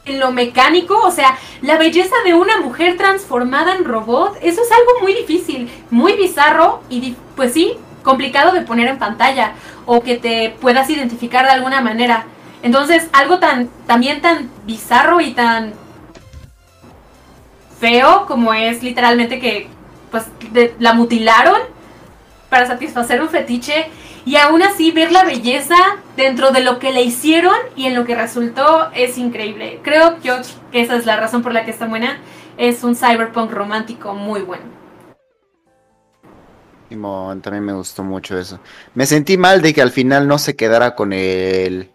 en lo mecánico, o sea, la belleza de una mujer transformada en robot, eso es algo muy difícil, muy bizarro y pues sí, complicado de poner en pantalla o que te puedas identificar de alguna manera. Entonces, algo tan también tan bizarro y tan feo como es literalmente que pues la mutilaron para satisfacer un fetiche y aún así ver la belleza dentro de lo que le hicieron y en lo que resultó es increíble. Creo yo que esa es la razón por la que está buena. Es un cyberpunk romántico muy bueno. Simón, también me gustó mucho eso. Me sentí mal de que al final no se quedara con el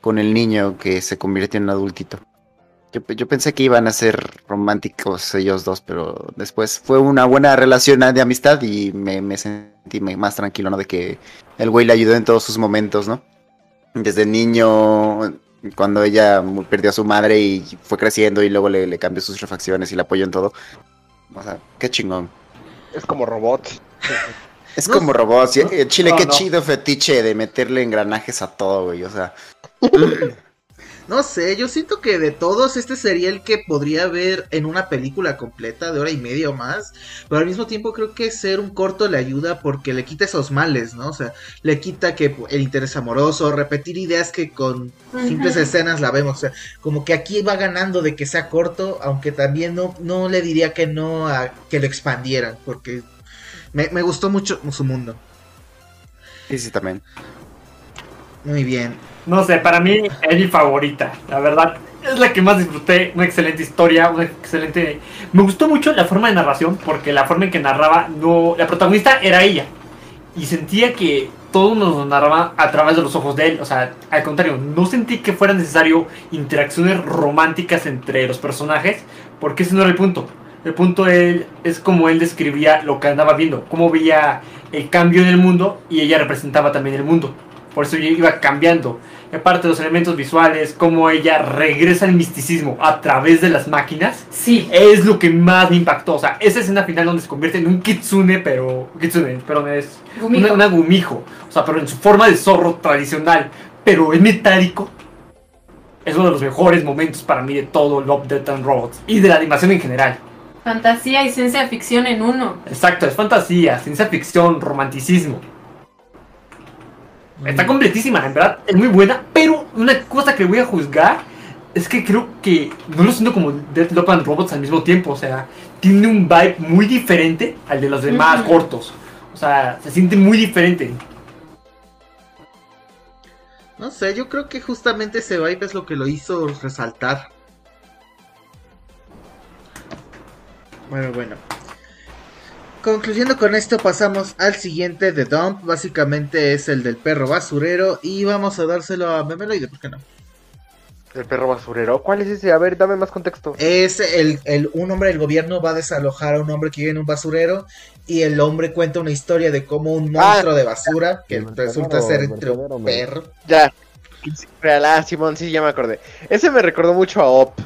con el niño que se convirtió en adultito. Yo, pe- yo pensé que iban a ser románticos ellos dos, pero después fue una buena relación de amistad y me, me sentí más tranquilo, ¿no? De que el güey le ayudó en todos sus momentos, ¿no? Desde niño, cuando ella perdió a su madre y fue creciendo y luego le, le cambió sus refacciones y le apoyó en todo. O sea, qué chingón. Es como robot. Es No, como robots. Chile, no, qué no. chido fetiche de meterle engranajes a todo, güey. O sea, No sé, yo siento que de todos este sería el que podría ver en una película completa de hora y media o más, pero al mismo tiempo creo que ser un corto le ayuda porque le quita esos males, ¿no? O sea, le quita que el interés amoroso, repetir ideas que con simples escenas la vemos, o sea, como que aquí va ganando de que sea corto, aunque también no, no le diría que no a que lo expandieran, porque me, me gustó mucho su mundo. sí, sí, también. Muy bien. No sé, para mí es mi favorita, la verdad. Es la que más disfruté, una excelente historia, una excelente... Me gustó mucho la forma de narración, porque la forma en que narraba, no... La protagonista era ella. Y sentía que todo nos narraba a través de los ojos de él. O sea, al contrario, no sentí que fuera necesario interacciones románticas entre los personajes, porque ese no era el punto. El punto él, es como él describía lo que andaba viendo, cómo veía el cambio en el mundo y ella representaba también el mundo. Por eso iba cambiando. Y aparte los elementos visuales, cómo ella regresa al misticismo a través de las máquinas, Sí. es lo que más me impactó. O sea, esa escena final donde se convierte en un kitsune, pero... Kitsune, perdón, es Gumijo. una, una gumijo. O sea, pero en su forma de zorro tradicional, pero es metálico. Es uno de los mejores momentos para mí de todo Love, Death and Robots. Y de la animación en general. Fantasía y ciencia ficción en uno. Exacto, es fantasía, ciencia ficción, romanticismo. Está completísima, en verdad, es muy buena, pero una cosa que voy a juzgar es que creo que no lo siento como Death Love and Robots al mismo tiempo, o sea, tiene un vibe muy diferente al de los demás cortos. O sea, se siente muy diferente. No sé, yo creo que justamente ese vibe es lo que lo hizo resaltar. Bueno, bueno. Concluyendo con esto, pasamos al siguiente de Dump. Básicamente es el del perro basurero. Y vamos a dárselo a Memeloide, ¿por qué no? El perro basurero. ¿Cuál es ese? A ver, dame más contexto. Es el, el- un hombre del gobierno va a desalojar a un hombre que vive en un basurero. Y el hombre cuenta una historia de cómo un monstruo de basura, que resulta ser entre un perro. Ya. Real, ah, Simón, sí, ya me acordé. Ese me recordó mucho a Op.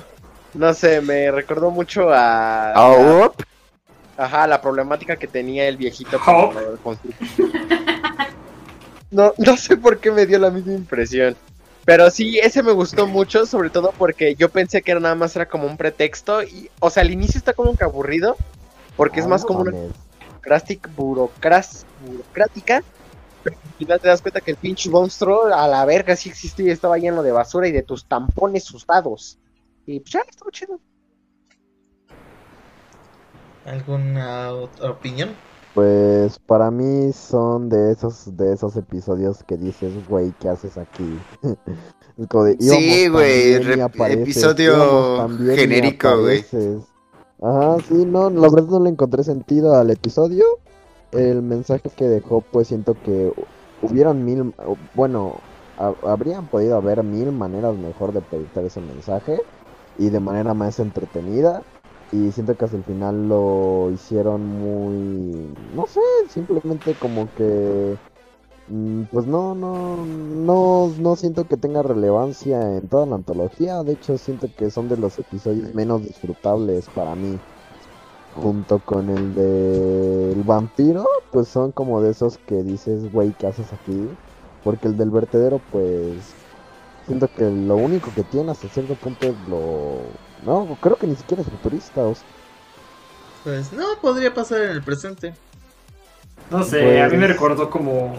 No sé, me recordó mucho a. Ah, up. Ajá, la problemática que tenía el viejito con- No, no sé por qué me dio la misma impresión. Pero sí, ese me gustó mucho, sobre todo porque yo pensé que era nada más era como un pretexto. Y, o sea, al inicio está como que aburrido. Porque es Ah, más como una burocrática. Pero al final te das cuenta que el pinche monstruo a la verga sí existía y estaba lleno de basura y de tus tampones usados. Y pues ya, estuvo chido. ¿Alguna otra opinión? Pues para mí son de esos de esos episodios que dices, güey, ¿qué haces aquí? De, Sí, "Íbamos güey, episodio genérico, güey". apareces". Ajá, sí, no, la verdad no le encontré sentido al episodio. El mensaje que dejó, pues siento que hubieron mil, bueno, ha- habrían podido haber mil maneras mejor de proyectar ese mensaje y de manera más entretenida. Y siento que hasta el final lo hicieron muy, no sé, simplemente como que, mm, pues no, no, no, no siento que tenga relevancia en toda la antología. De hecho, siento que son de los episodios menos disfrutables para mí. Junto con el de el vampiro, pues son como de esos que dices, güey, ¿qué haces aquí? Porque el del vertedero, pues siento que lo único que tiene hasta cierto punto es lo... No, creo que ni siquiera es futurista. o sea, Pues no, podría pasar en el presente. No sé, a mí Pues- me recordó como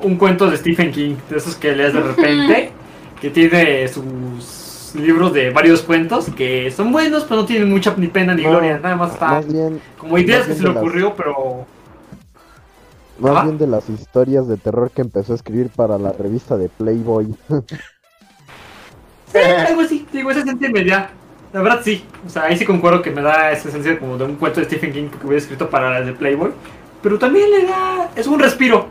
un cuento de Stephen King, de esos que lees de repente, que tiene sus libros de varios cuentos que son buenos, pero no tienen mucha ni pena ni No, gloria, nada más está Más bien, como ideas más que se le las- ocurrió, pero más bien de las historias de terror que empezó a escribir para la revista de Playboy. sí, algo así, digo, ese sentido me da, la verdad sí, o sea, ahí sí concuerdo que me da ese sentido como de un cuento de Stephen King que hubiera escrito para las de Playboy, pero también le da, es un respiro.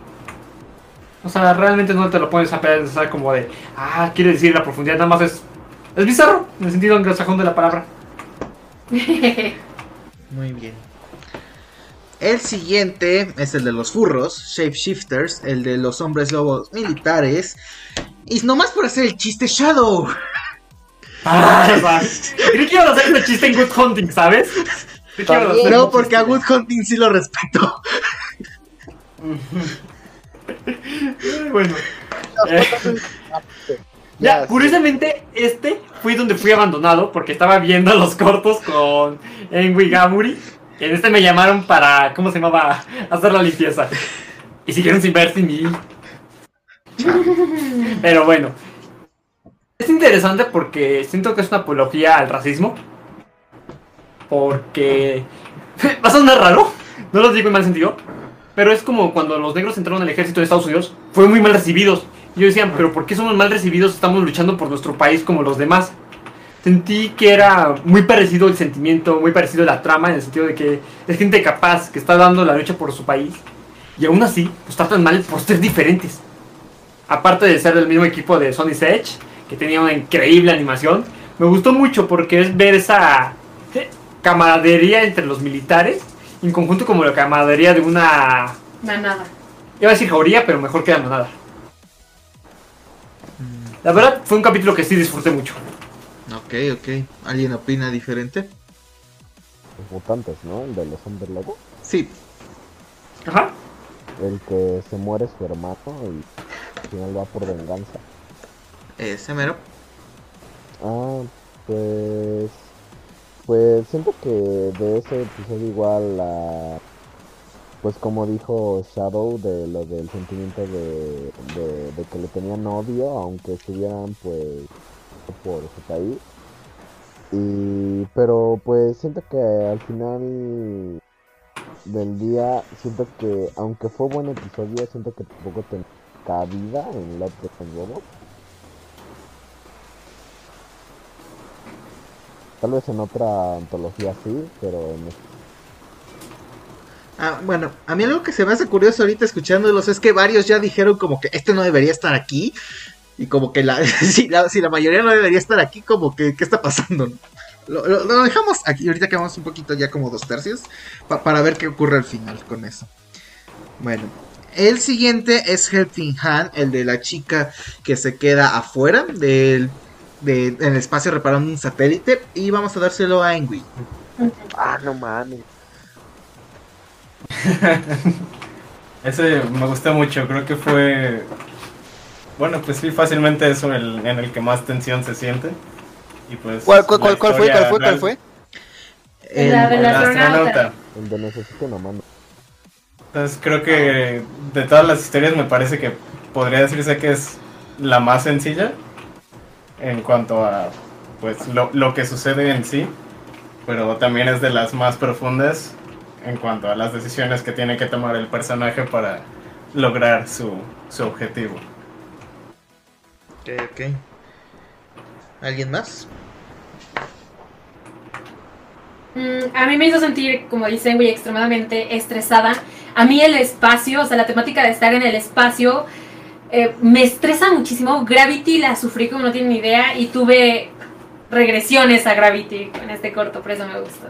O sea, realmente no te lo pones a pensar como de, ah, quiere decir la profundidad, nada más es, es bizarro, en el sentido anglosajón de la palabra. Muy bien. El siguiente es el de los furros, Shapeshifters, el de los hombres lobos militares. Y nomás por hacer el chiste Shadow. Ah, o sea, creí que iban a hacer este chiste en Good Hunting, ¿sabes? No, porque a. Good Hunting sí lo respeto. Bueno. Eh, ya, Ya, curiosamente, este fui donde fui abandonado porque estaba viendo los cortos con Enwi Gamuri. En este me llamaron para, ¿cómo se llamaba? Hacer la limpieza. Y siguieron sin ver sin mí. Pero bueno. Es interesante porque siento que es una apología al racismo. Porque... Va a sonar raro. No lo digo en mal sentido. Pero es como cuando los negros entraron al ejército de Estados Unidos, fueron muy mal recibidos. Y yo decía, pero ¿por qué somos mal recibidos? Estamos luchando por nuestro país como los demás. Sentí que era muy parecido el sentimiento, muy parecido la trama, en el sentido de que es gente capaz que está dando la lucha por su país. Y aún así, pues tratan mal por ser diferentes. Aparte de ser del mismo equipo de Sony Edge, que tenía una increíble animación, me gustó mucho porque es ver esa camaradería entre los militares, en conjunto como la camaradería de una Manada. Iba a decir jauría, pero mejor queda nada. La verdad, fue un capítulo que sí disfruté mucho. Ok, ok. ¿Alguien opina diferente? Los mutantes, ¿no? El de los hombres lobo. Sí. Ajá. El que se muere su hermano y al final va por venganza. Ese mero. Ah, pues. Pues siento que de ese episodio igual la. Pues como dijo Shadow de lo del sentimiento de, de, que le tenían odio, aunque estuvieran pues por su país. Y pero pues siento que al final del día, siento que aunque fue buen episodio, siento que tampoco tenía cabida en Love Death and Robots. Tal vez en otra antología sí, pero en este- Ah, bueno, a mí algo que se me hace curioso ahorita escuchándolos es que varios ya dijeron como que este no debería estar aquí. Y como que la, si, la, mayoría no debería estar aquí, como que, ¿qué está pasando? Lo dejamos aquí, ahorita que vamos un poquito ya como dos tercios, pa- para ver qué ocurre al final con eso. Bueno, el siguiente es Helping Hand, el de la chica que se queda afuera del, de, en el espacio reparando un satélite. Y vamos a dárselo a Engui. Ah, no mames. Ese me gustó mucho, creo que fue. Bueno, pues sí, fácilmente eso el, en el que más tensión se siente. Y pues. ¿Cuál, cuál, cuál, cuál fue? ¿Cuál fue? ¿Cuál fue? El- La del astronauta. El de necesito una mano. Entonces creo que de todas las historias me parece que podría decirse que es la más sencilla en cuanto a pues lo, lo que sucede en sí, pero también es de las más profundas en cuanto a las decisiones que tiene que tomar el personaje para lograr su, su objetivo. Ok, ok. ¿Alguien más? Mm, a mí me hizo sentir, como dicen, muy extremadamente estresada. A mí el espacio, o sea, la temática de estar en el espacio, eh, me estresa muchísimo. Gravity la sufrí como no tienen ni idea y tuve regresiones a Gravity en este corto, por eso me gustó.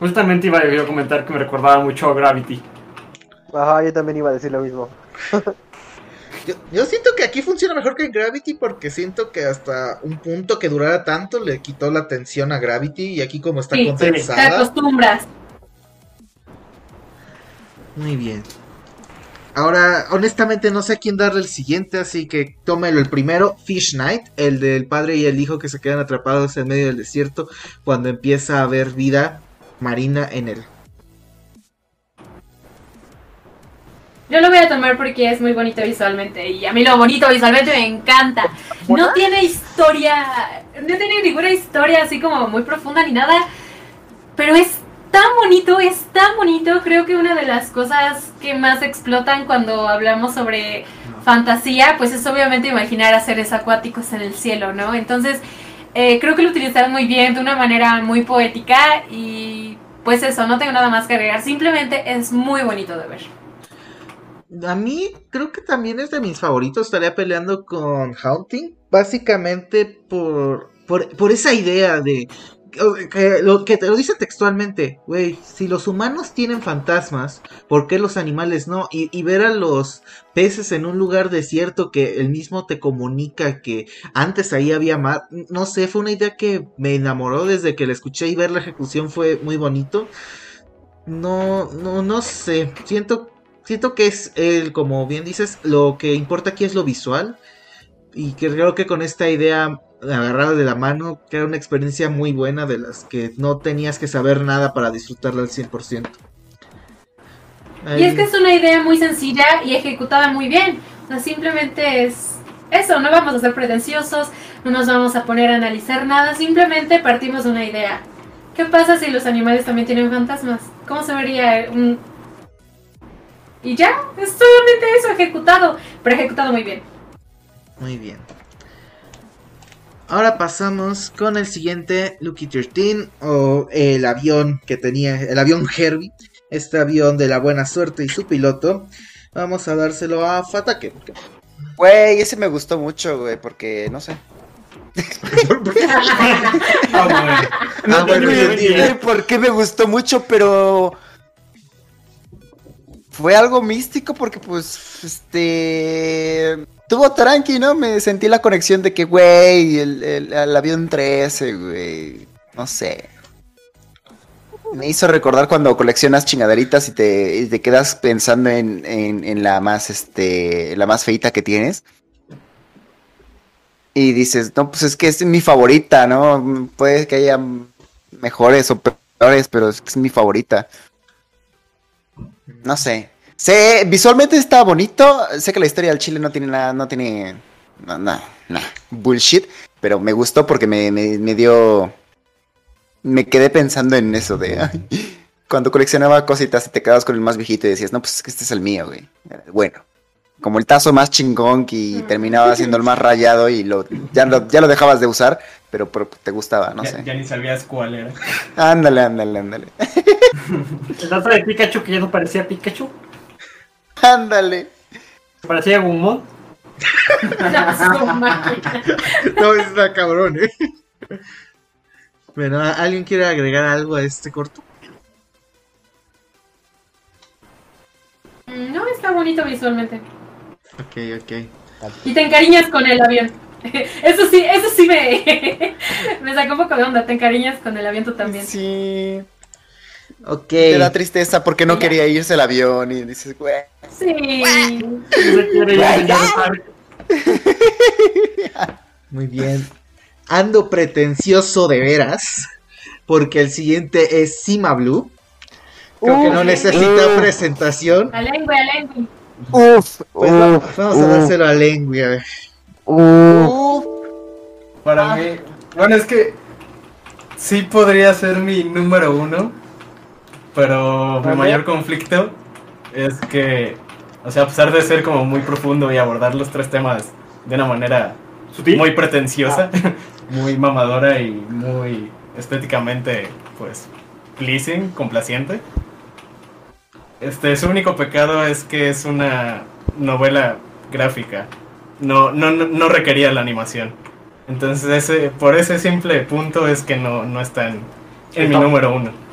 Justamente iba yo a comentar que me recordaba mucho a Gravity. Ajá, yo también iba a decir lo mismo. Yo, yo siento que aquí funciona mejor que en Gravity porque siento que hasta un punto que durara tanto le quitó la atención a Gravity y aquí como está Sí, sí, Te condensada. acostumbras. Muy bien. Ahora, honestamente no sé a quién darle el siguiente, así que tómelo el primero, Fish Night, el del padre y el hijo que se quedan atrapados en medio del desierto cuando empieza a haber vida marina en él. Yo lo voy a tomar porque es muy bonito visualmente y a mí lo bonito visualmente me encanta. No tiene historia, no tiene ninguna historia así como muy profunda ni nada, pero es tan bonito, es tan bonito. Creo que una de las cosas que más explotan cuando hablamos sobre fantasía, pues es obviamente imaginar a seres acuáticos en el cielo, ¿no? Entonces, eh, creo que lo utilizaron muy bien, de una manera muy poética y pues eso, no tengo nada más que agregar, simplemente es muy bonito de ver. A mí creo que también es de mis favoritos. Estaría peleando con Haunting. Básicamente por, por, por esa idea de... Que lo, que te lo dice textualmente, güey, si los humanos tienen fantasmas, ¿por qué los animales no? Y, y ver a los peces en un lugar desierto que el mismo te comunica que antes ahí había más, no sé, fue una idea que me enamoró desde que la escuché y ver la ejecución fue muy bonito. No, no, no sé, siento siento que es el, como bien dices, lo que importa aquí es lo visual. Y creo que con esta idea agarrada de la mano, que era una experiencia muy buena de las que no tenías que saber nada para disfrutarla al 100%. Y es que es una idea muy sencilla y ejecutada muy bien. O sea, simplemente es eso, no vamos a ser pretenciosos, no nos vamos a poner a analizar nada, simplemente partimos de una idea. ¿Qué pasa si los animales también tienen fantasmas? ¿Cómo se vería un... Y ya, es solamente eso ejecutado, pero ejecutado muy bien. Muy bien. Ahora pasamos con el siguiente Lucky 13 o el avión que tenía, el avión Herbie, este avión de la buena suerte y su piloto. Vamos a dárselo a Fatake. Güey, ese me gustó mucho, güey, porque no sé. Ah, bueno. Ah, bueno, por qué me gustó mucho, pero fue algo místico porque pues este tuvo tranqui, ¿no? Me sentí la conexión de que, güey, el, el- avión 13, güey, no sé. Me hizo recordar cuando coleccionas chingaderitas y te, y te quedas pensando en, en- en la más, este, la más feita que tienes. Y dices, no, pues es que es mi favorita, ¿no? Puede que haya mejores o peores, pero es, que es mi favorita. No sé. Sé, visualmente está bonito. Sé que la historia del Chile no tiene nada, no tiene. No, no, no, bullshit. Pero me gustó porque me, me, me dio. Me quedé pensando en eso de. ay, cuando coleccionaba cositas y te quedabas con el más viejito y decías, no, pues es que este es el mío, güey. Bueno. Como el tazo más chingón que terminaba siendo el más rayado y lo, ya, lo, ya lo dejabas de usar, pero, pero te gustaba, no ya, sé. ya ni sabías cuál era. Ándale, ándale, ándale. El dato de Pikachu que ya no parecía Pikachu. Ándale. Parecía Gumon. No, está cabrón, eh. Bueno, ¿alguien quiere agregar algo a este corto? No, está bonito visualmente. Ok, ok. Y te encariñas con el avión. Eso sí, eso sí me, me sacó un poco de onda. Te encariñas con el avión tú también. Sí. Ok. Te da tristeza porque no quería irse el avión y dices, güey. Sí. Muy bien. Ando pretencioso de veras. Porque el siguiente es Sima Blue. Creo que no necesita presentación. A lengua, a lengua. Uf, Pues uf, vamos a uf, dárselo a Lengui. a ver. uf. Para mí, bueno, es que sí podría ser mi número uno, pero mi mayor conflicto es que, o sea, a pesar de ser como muy profundo y abordar los tres temas de una manera ¿Sutil? muy pretenciosa, muy mamadora y muy estéticamente, pues, pleasing, complaciente. Este, su único pecado es que es una novela gráfica. No, no, no, requería la animación. Entonces, ese, por ese simple punto es que no, no está en, en mi número uno.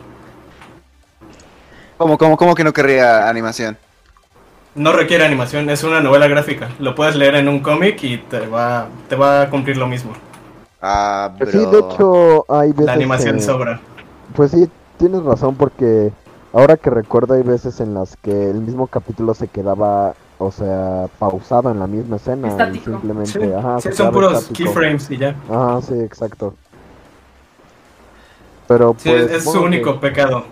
¿Cómo, cómo, cómo que no querría animación? No requiere animación, es una novela gráfica. Lo puedes leer en un cómic y te va, te va a cumplir lo mismo. Ah, Pues bro. Sí, de hecho, hay veces. La animación que- sobra. Pues sí, tienes razón, porque ahora que recuerdo, hay veces en las que el mismo capítulo se quedaba, o sea, pausado en la misma escena. y simplemente, Sí, ajá, sí, se son puros estático. keyframes y ya. Ajá, sí, exacto. Pero Sí, pues. es, es su que- único pecado.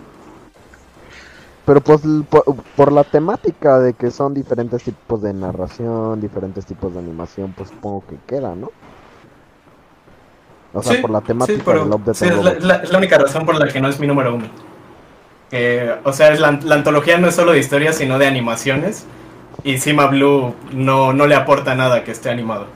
Pero pues por, por la temática de que son diferentes tipos de narración, diferentes tipos de animación, pues supongo que queda, ¿no? O sea, Sí, por la temática sí, pero de sí, es, la, Robots. la- es la única razón por la que no es mi número uno. O sea, es la, la antología no es solo de historias, sino de animaciones. Y Sima Blue no, no le aporta nada que esté animado.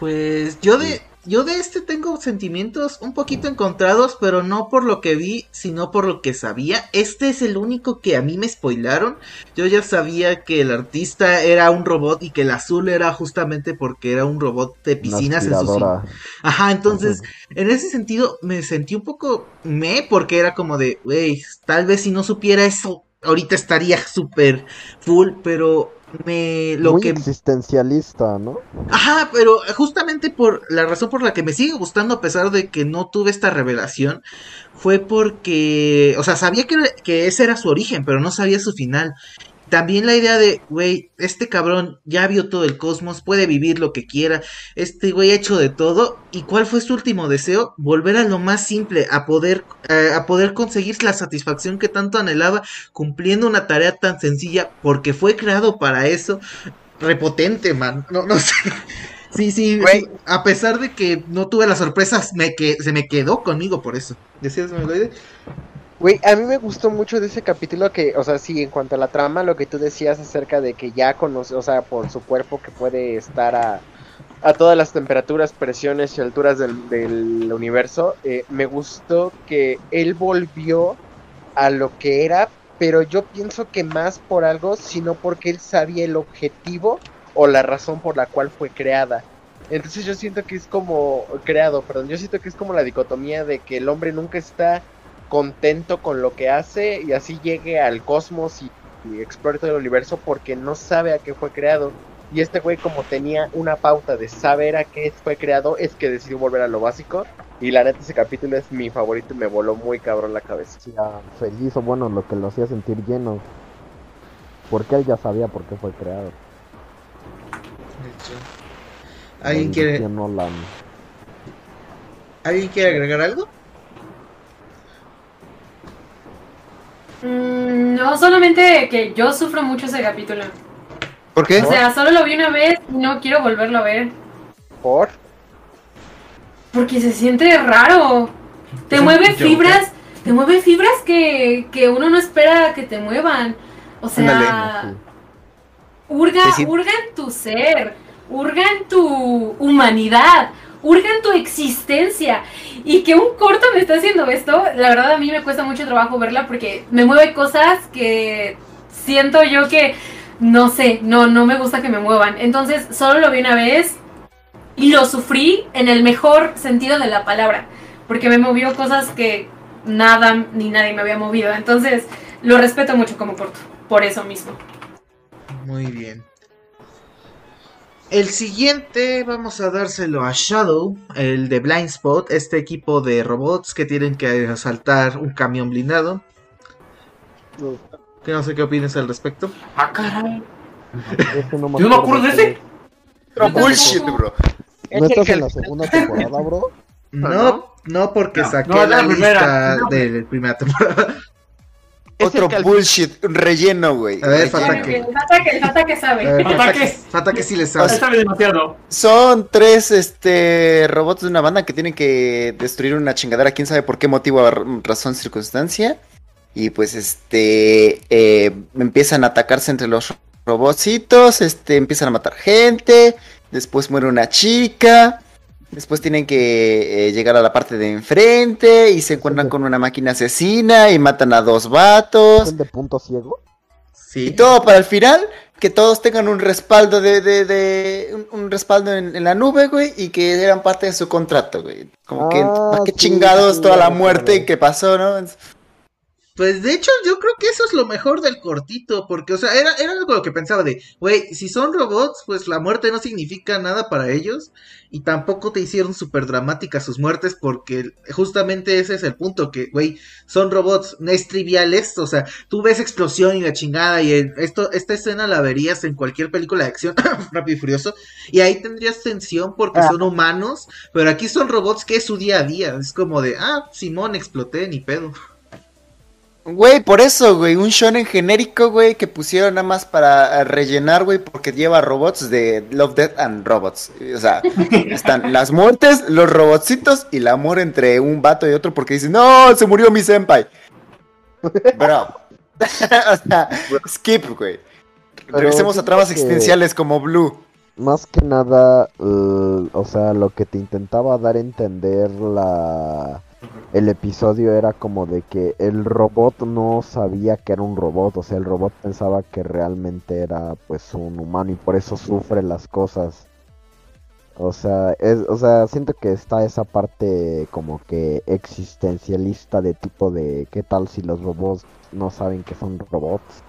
Pues yo de, yo de este tengo sentimientos un poquito encontrados, pero no por lo que vi, sino por lo que sabía. Este es el único que a mí me spoilaron. Yo ya sabía que el artista era un robot y que el azul era justamente porque era un robot de piscinas en aspiradora. Ajá, entonces, en ese sentido, me sentí un poco me, porque era como de, wey, tal vez si no supiera eso, ahorita estaría súper full, pero me, lo Muy que... existencialista, ¿no? Ajá, pero justamente por la razón por la que me sigue gustando a pesar de que no tuve esta revelación, fue porque, o sea, sabía que, que ese era su origen, pero no sabía su final. También la idea de, güey, este cabrón ya vio todo el cosmos, puede vivir lo que quiera, este güey ha hecho de todo. ¿Y cuál fue su último deseo? Volver a lo más simple, a poder, eh, a poder conseguir la satisfacción que tanto anhelaba, cumpliendo una tarea tan sencilla, porque fue creado para eso. Repotente, man. No, no sé. Sí, sí, Güey. sí, A pesar de que no tuve las sorpresas, me que se me quedó conmigo por eso. ¿Decías, Meloide? Güey, a mí me gustó mucho de ese capítulo que, o sea, sí, en cuanto a la trama, lo que tú decías acerca de que ya conoce, o sea, por su cuerpo que puede estar a, a todas las temperaturas, presiones y alturas del, del universo, eh, me gustó que él volvió a lo que era, pero yo pienso que más por algo, sino porque él sabía el objetivo o la razón por la cual fue creada. Entonces yo siento que es como creado, perdón, yo siento que es como la dicotomía de que el hombre nunca está contento con lo que hace y así llegue al cosmos y, y explore todo el universo porque no sabe a qué fue creado. Y este güey como tenía una pauta de saber a qué fue creado, es que decidió volver a lo básico. Y la neta ese capítulo es mi favorito y me voló muy cabrón la cabeza. Hacía feliz o bueno, lo que lo hacía sentir lleno. Porque él ya sabía por qué fue creado. ¿Alguien quiere. ¿Alguien quiere agregar algo? Mm, no, solamente que yo sufro mucho ese capítulo. ¿Por qué? O sea, solo lo vi una vez y no quiero volverlo a ver. ¿Por? Porque se siente raro. Te mueve fibras, te mueve fibras que, que uno no espera que te muevan. O sea, hurga, hurga en tu ser, hurga en tu humanidad, urgen tu existencia. Y que un corto me está haciendo esto, la verdad a mí me cuesta mucho trabajo verla porque me mueve cosas que siento yo que, no sé, no, no me gusta que me muevan. Entonces solo lo vi una vez y lo sufrí en el mejor sentido de la palabra. Porque me movió cosas que nada ni nadie me había movido. Entonces lo respeto mucho como corto, por eso mismo. Muy bien. El siguiente vamos a dárselo a Shadow, el de Blind Spot, este equipo de robots que tienen que asaltar un camión blindado. Que no sé qué opinas al respecto. Ah, caray. No Yo no me acuerdo de ese. Pero bullshit, bro. ¿No estás en la segunda temporada, bro? No, no porque No, saqué no, la la primera. lista de la primera temporada. Otro bullshit, un relleno, güey. A ver. Fatake. El Fata que, el Fata que sabe. Fatake, Fatake sí le sabe. Sabe demasiado. Son tres este robots de una banda que tienen que destruir una chingadera, quién sabe por qué motivo, razón, circunstancia. Y pues este eh, empiezan a atacarse entre los robotcitos, este empiezan a matar gente, después muere una chica, después tienen que eh, llegar a la parte de enfrente y se encuentran con una máquina asesina y matan a dos vatos. ¿El de punto ciego? Sí. Y todo para el final, que todos tengan un respaldo de, de, de un, un respaldo en, en la nube, güey, y que eran parte de su contrato, güey. Como que, Ah, ¿para qué sí, chingados sí, toda la muerte que pasó, no? Pues de hecho yo creo que eso es lo mejor del cortito, porque o sea, era, era algo lo que pensaba de, güey, si son robots, pues la muerte no significa nada para ellos y tampoco te hicieron súper dramáticas sus muertes porque justamente ese es el punto, que, güey, son robots, no es trivial esto, o sea, tú ves explosión y la chingada y el- esto, esta escena la verías en cualquier película de acción, rápido y furioso, y ahí tendrías tensión porque Ah. son humanos, pero aquí son robots que es su día a día, es como de, ah, Simón, exploté, ni pedo. Güey, por eso, güey, un shonen genérico, güey, que pusieron nada más para eh, rellenar, güey, porque lleva robots de Love, Death and Robots. O sea, están las muertes, los robotcitos y el amor entre un vato y otro porque dicen, no, se murió mi senpai. Bro. o sea, skip, güey. Regresemos a tramas que- existenciales como Blue. Más que nada, o sea, lo que te intentaba dar a entender la el episodio era como de que el robot no sabía que era un robot, o sea, el robot pensaba que realmente era pues un humano y por eso sufre las cosas. O sea, es, o sea, siento que está esa parte como que existencialista de tipo de qué tal si los robots no saben que son robots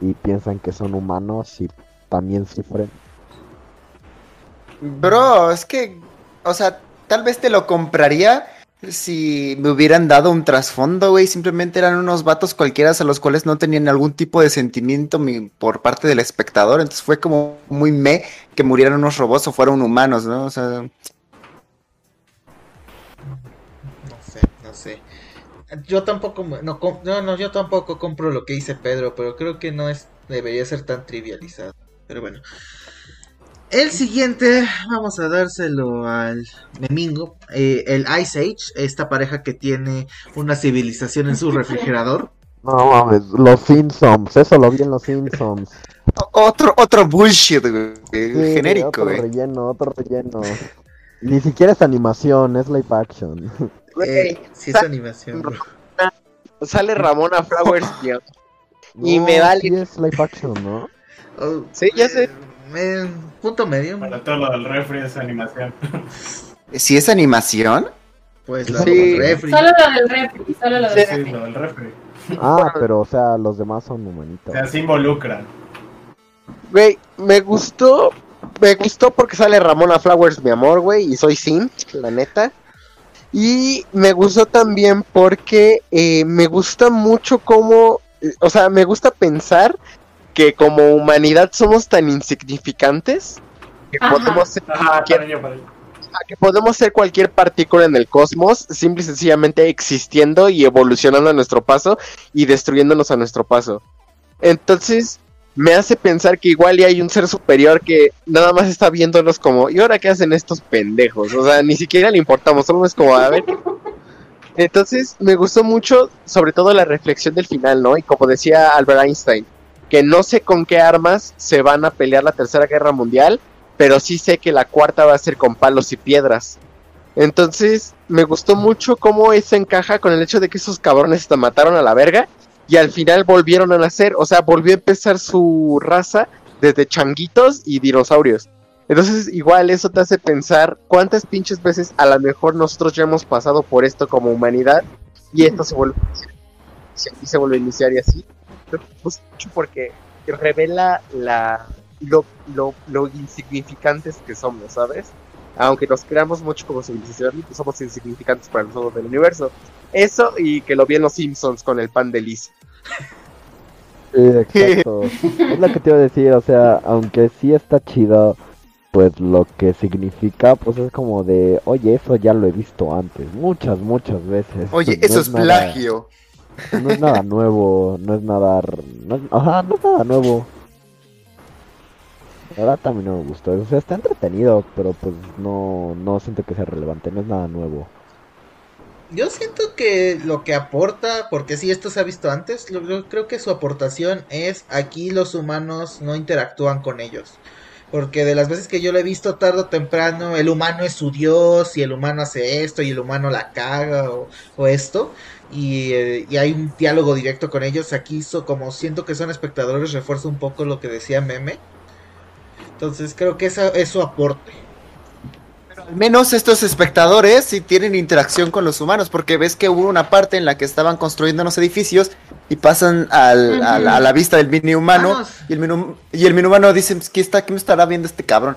y piensan que son humanos y también sufren. Bro, es que, o sea, tal vez te lo compraría si me hubieran dado un trasfondo, güey. Simplemente eran unos vatos cualquiera a los cuales no tenían algún tipo de sentimiento mi- por parte del espectador. Entonces fue como muy me que murieran unos robots o fueran humanos, ¿no? O sea, No sé, no sé. Yo tampoco, no, no, yo tampoco compro lo que dice Pedro, pero creo que no es, debería ser tan trivializado. Pero bueno. El siguiente, vamos a dárselo al Memingo, eh, el Ice Age, esta pareja que tiene una civilización en su refrigerador. No mames, los Simpsons, eso lo vi en los Simpsons. otro, otro bullshit, güey. Sí, genérico, otro güey. relleno, otro relleno. Ni siquiera es animación, es live action. Eh, sí es animación. bro. Sale Ramona Flowers, tío. Y me vale. sí es live action, ¿no? Oh, Sí, ya sé. Eh, punto medio. Para todo lo del refri es animación. Si es animación, Pues la Sí. refri. Solo lo del refri, solo lo del Sí, refri. lo del refri. Ah, pero o sea, los demás son O humanitos. sea, se involucran. Güey, me gustó. Me gustó porque sale Ramona Flowers, mi amor, güey, y soy Sim, la neta. Y me gustó también porque eh, me gusta mucho cómo. eh, O sea, me gusta pensar que como humanidad somos tan insignificantes que Ajá. podemos ser Ajá, cualquier para ello, para ello. que podemos ser cualquier partícula en el cosmos, simple y sencillamente existiendo y evolucionando a nuestro paso y destruyéndonos a nuestro paso. Entonces, me hace pensar que igual y hay un ser superior que nada más está viéndonos como, ¿y ahora qué hacen estos pendejos? O sea, ni siquiera le importamos, solo es como, a ver. Entonces, me gustó mucho, sobre todo la reflexión del final, ¿no? Y como decía Albert Einstein, que no sé con qué armas se van a pelear la Tercera Guerra Mundial, pero sí sé que la cuarta va a ser con palos y piedras. Entonces, me gustó mucho cómo eso encaja con el hecho de que esos cabrones te mataron a la verga y al final volvieron a nacer, o sea, volvió a empezar su raza desde changuitos y dinosaurios. Entonces, igual eso te hace pensar cuántas pinches veces a lo mejor nosotros ya hemos pasado por esto como humanidad y esto se vuelve y se vuelve a iniciar y así. Me gusta mucho porque revela la lo, lo, lo insignificantes que somos, ¿sabes? Aunque nos creamos mucho como civilización, pues somos insignificantes para nosotros del universo. Eso y que lo vi en los Simpsons con el pan de Liz. Sí, exacto. es lo que te iba a decir, o sea, aunque sí está chido, pues lo que significa, pues es como de, oye, eso ya lo he visto antes, muchas, muchas veces. Oye, Pues, no eso es nada- plagio. No es nada nuevo, no es nada, no es, ajá, no es nada nuevo. La también no me gustó, o sea, está entretenido, pero pues no, no siento que sea relevante, no es nada nuevo. Yo siento que lo que aporta, porque sí, esto se ha visto antes, lo- creo que su aportación es aquí los humanos no interactúan con ellos. Porque de las veces que yo lo he visto tarde o temprano, el humano es su dios y el humano hace esto y el humano la caga o, esto. Y, eh, y hay un diálogo directo con ellos. Aquí, so- como siento que son espectadores, refuerza un poco lo que decía Meme. Entonces creo que esa es su aporte. Al menos estos espectadores sí tienen interacción con los humanos, porque ves que hubo una parte en la que estaban construyendo unos edificios y pasan al- a, la, a la vista del mini humano Vamos. y el mini, y el mini humano dice, "Pues, ¿qué, está, ¿qué me estará viendo este cabrón?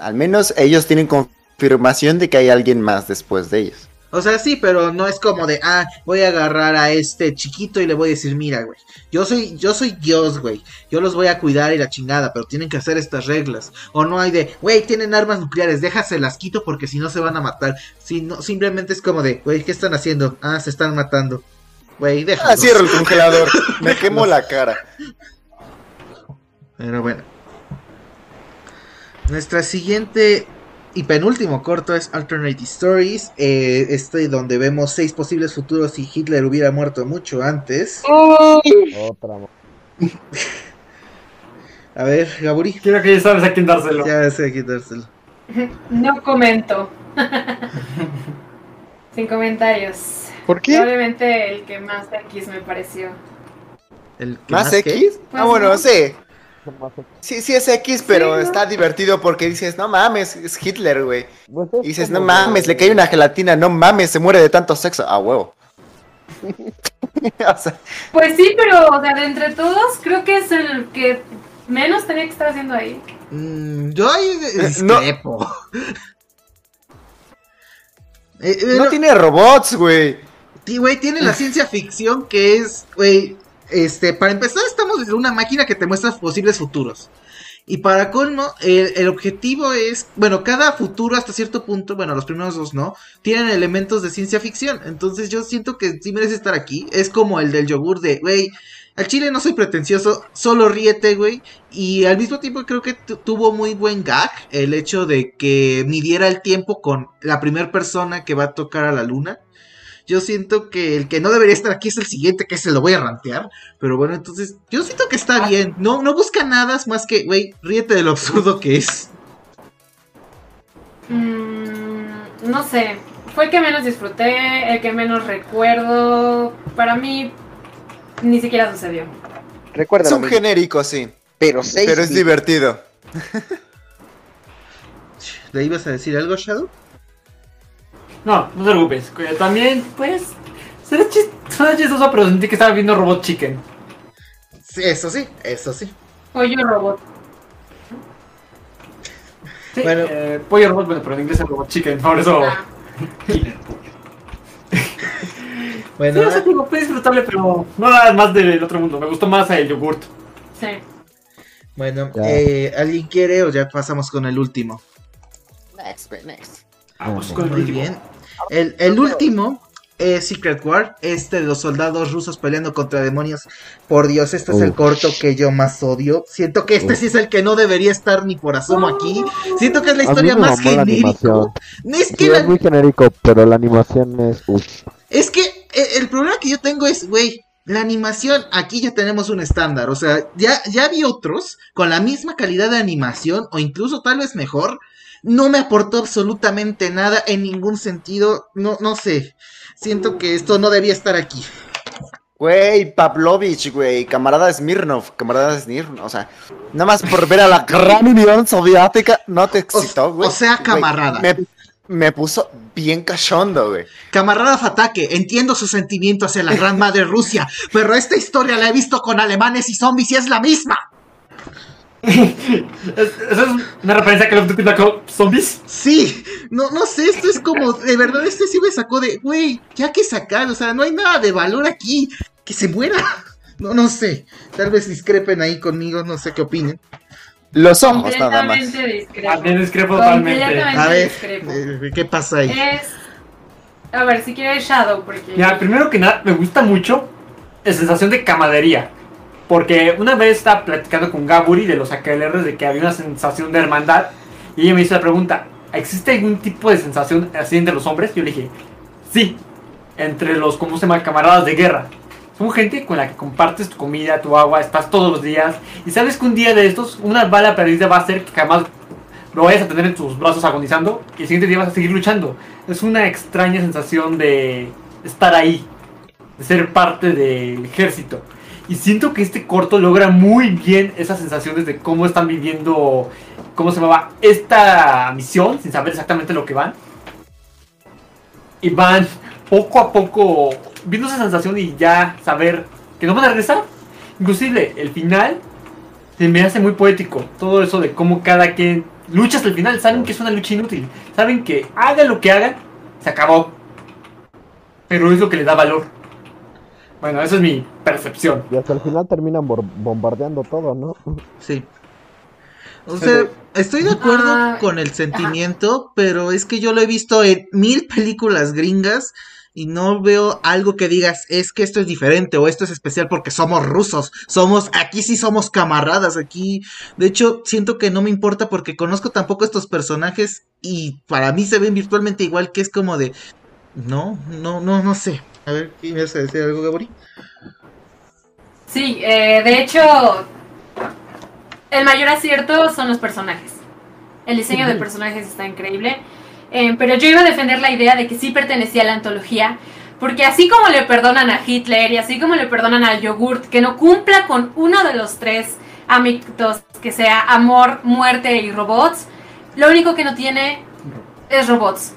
Al menos ellos tienen confirmación de que hay alguien más después de ellos. O sea, sí, pero no es como de, ah, voy a agarrar a este chiquito y le voy a decir, mira, güey, yo soy, yo soy Dios, güey, yo los voy a cuidar y la chingada, pero tienen que hacer estas reglas. O no hay de, güey, tienen armas nucleares, déjaselas quito porque si no se van a matar. Si no, simplemente es como de, güey, ¿qué están haciendo? Ah, se están matando. Güey, déjalo. Ah, cierro el congelador, me quemo la cara. Pero bueno. Nuestra siguiente y penúltimo corto es Alternate Stories. eh, este donde vemos seis posibles futuros si Hitler hubiera muerto mucho antes. Otra. A ver, Gaburi. Quiero que ya sabes a quién dárselo. Ya sé quitárselo. No comento. Sin comentarios. ¿Por qué? Probablemente el que más X me pareció. El que ¿Más? X? Ah, Pues bueno, no. sí. Sí, sí es X, pero ¿no? está divertido porque dices, no mames, es Hitler, güey. Pues es Y dices, no mames, le cae una gelatina, no mames, se muere de tanto sexo. Ah, huevo. o sea, Pues sí, pero o sea, de entre todos, creo que es el que menos tenía que estar haciendo ahí. Mm, yo ahí No. discrepo. Eh, eh, no no, tiene robots, güey. Tí- güey, tiene la ciencia ficción que es, güey, este, para empezar estamos en una máquina que te muestra posibles futuros. Y para colmo, el, el objetivo es, bueno, cada futuro hasta cierto punto, bueno, los primeros dos no, tienen elementos de ciencia ficción. Entonces yo siento que sí merece estar aquí. Es como el del yogur de, güey, al chile no soy pretencioso, solo ríete, güey. Y al mismo tiempo creo que tu- tuvo muy buen gag el hecho de que midiera el tiempo con la primera persona que va a tocar a la luna. Yo siento que el que no debería estar aquí es el siguiente, que se lo voy a rantear. Pero bueno, entonces, yo siento que está bien. No, no busca nada más que, güey, ríete de lo absurdo que es. Mm, no sé. Fue el que menos disfruté, el que menos recuerdo. Para mí, ni siquiera sucedió. Recuerda, Es un genérico, sí. pero seis Pero es divertido. ¿Le ibas a decir algo, Shadow? No, no te preocupes. También, pues. Será chistoso, pero sentí que estaba viendo Robot Chicken. Sí, eso sí, eso sí. Pollo robot. Sí, Bueno. eh, pollo robot, bueno, pero en inglés es Robot Chicken, por eso. Ah, Bueno, Sí, o sea, digo, fue disfrutable, pero no nada más del otro mundo. Me gustó más el yogurt. sí. bueno, eh, ¿alguien quiere o ya pasamos con el último? Vamos con el Muy bien. El, el último es Secret War, este de los soldados rusos peleando contra demonios. Por Dios, este es el Uf. corto que yo más odio. Siento que este Uf. sí es el que no debería estar ni por asomo aquí. Siento que es la historia más animación. Es que, Sí, la- es muy genérico, pero la animación es... Uf. es que eh, el problema que yo tengo es, güey, la animación, aquí ya tenemos un estándar. O sea, ya, ya vi otros con la misma calidad de animación, o incluso tal vez mejor. No me aportó absolutamente nada en ningún sentido. No, no sé. Siento que esto no debía estar aquí. Güey, Pavlovich, güey, camarada Smirnov, camarada Smirnov, o sea, nada más por ver a la gran Unión Soviética, no te excitó, güey. o sea, Güey, camarada. Me, me puso bien cachondo, güey. Camarada Fatake, entiendo su sentimiento hacia la gran madre Rusia, pero esta historia la he visto con alemanes y zombies y es la misma. Es- ¿Esa es una referencia a Call of Duty Black Ops Zombies? Sí, no, no sé, esto es como, de verdad, este sí me sacó de, güey, ya que sacar, o sea, no hay nada de valor aquí, que se muera. No, no sé, tal vez discrepen ahí conmigo, no sé qué opinen. Los ojos nada más. Completamente discrepo. También discrepo totalmente. Completamente A ver, discrepo. eh, ¿qué pasa ahí? Es. A ver, si quieres Shadow, porque. Mira, primero que nada, me gusta mucho la sensación de camaradería. Porque una vez estaba platicando con Gaburi de los AKLRs de que había una sensación de hermandad. Y ella me hizo la pregunta: ¿existe algún tipo de sensación así entre los hombres? Yo le dije: Sí, entre los, ¿cómo se llama? Camaradas de guerra. Son gente con la que compartes tu comida, tu agua, estás todos los días. Y sabes que un día de estos, una bala perdida va a hacer que jamás lo vayas a tener en tus brazos agonizando. Y el siguiente día vas a seguir luchando. Es una extraña sensación de estar ahí, de ser parte del ejército. Y siento que este corto logra muy bien esas sensaciones de cómo están viviendo, cómo se llamaba, esta misión, sin saber exactamente lo que van. Y van poco a poco viendo esa sensación y ya saber que no van a regresar. Inclusive el final se me hace muy poético. Todo eso de cómo cada quien lucha hasta el final. Saben que es una lucha inútil. Saben que hagan lo que hagan, se acabó. Pero es lo que le da valor. Bueno, esa es mi percepción. Y hasta el final terminan bombardeando todo, ¿no? Sí. O sea, estoy de acuerdo Ah, con el sentimiento, pero es que yo lo he visto en mil películas gringas y no veo algo que digas, es que esto es diferente o esto es especial porque somos rusos, somos, aquí sí somos camaradas, aquí, de hecho, siento que no me importa porque conozco tampoco estos personajes y para mí se ven virtualmente igual que es como de, no, no, no, no sé. A ver, ¿qué vas a decir algo, Gabori? Sí, eh, de hecho, el mayor acierto son los personajes. El diseño de personajes está increíble. Eh, pero yo iba a defender la idea de que sí pertenecía a la antología. Porque así como le perdonan a Hitler y así como le perdonan al yogurt que no cumpla con uno de los tres ámbitos, que sea amor, muerte y robots, lo único que no tiene es robots.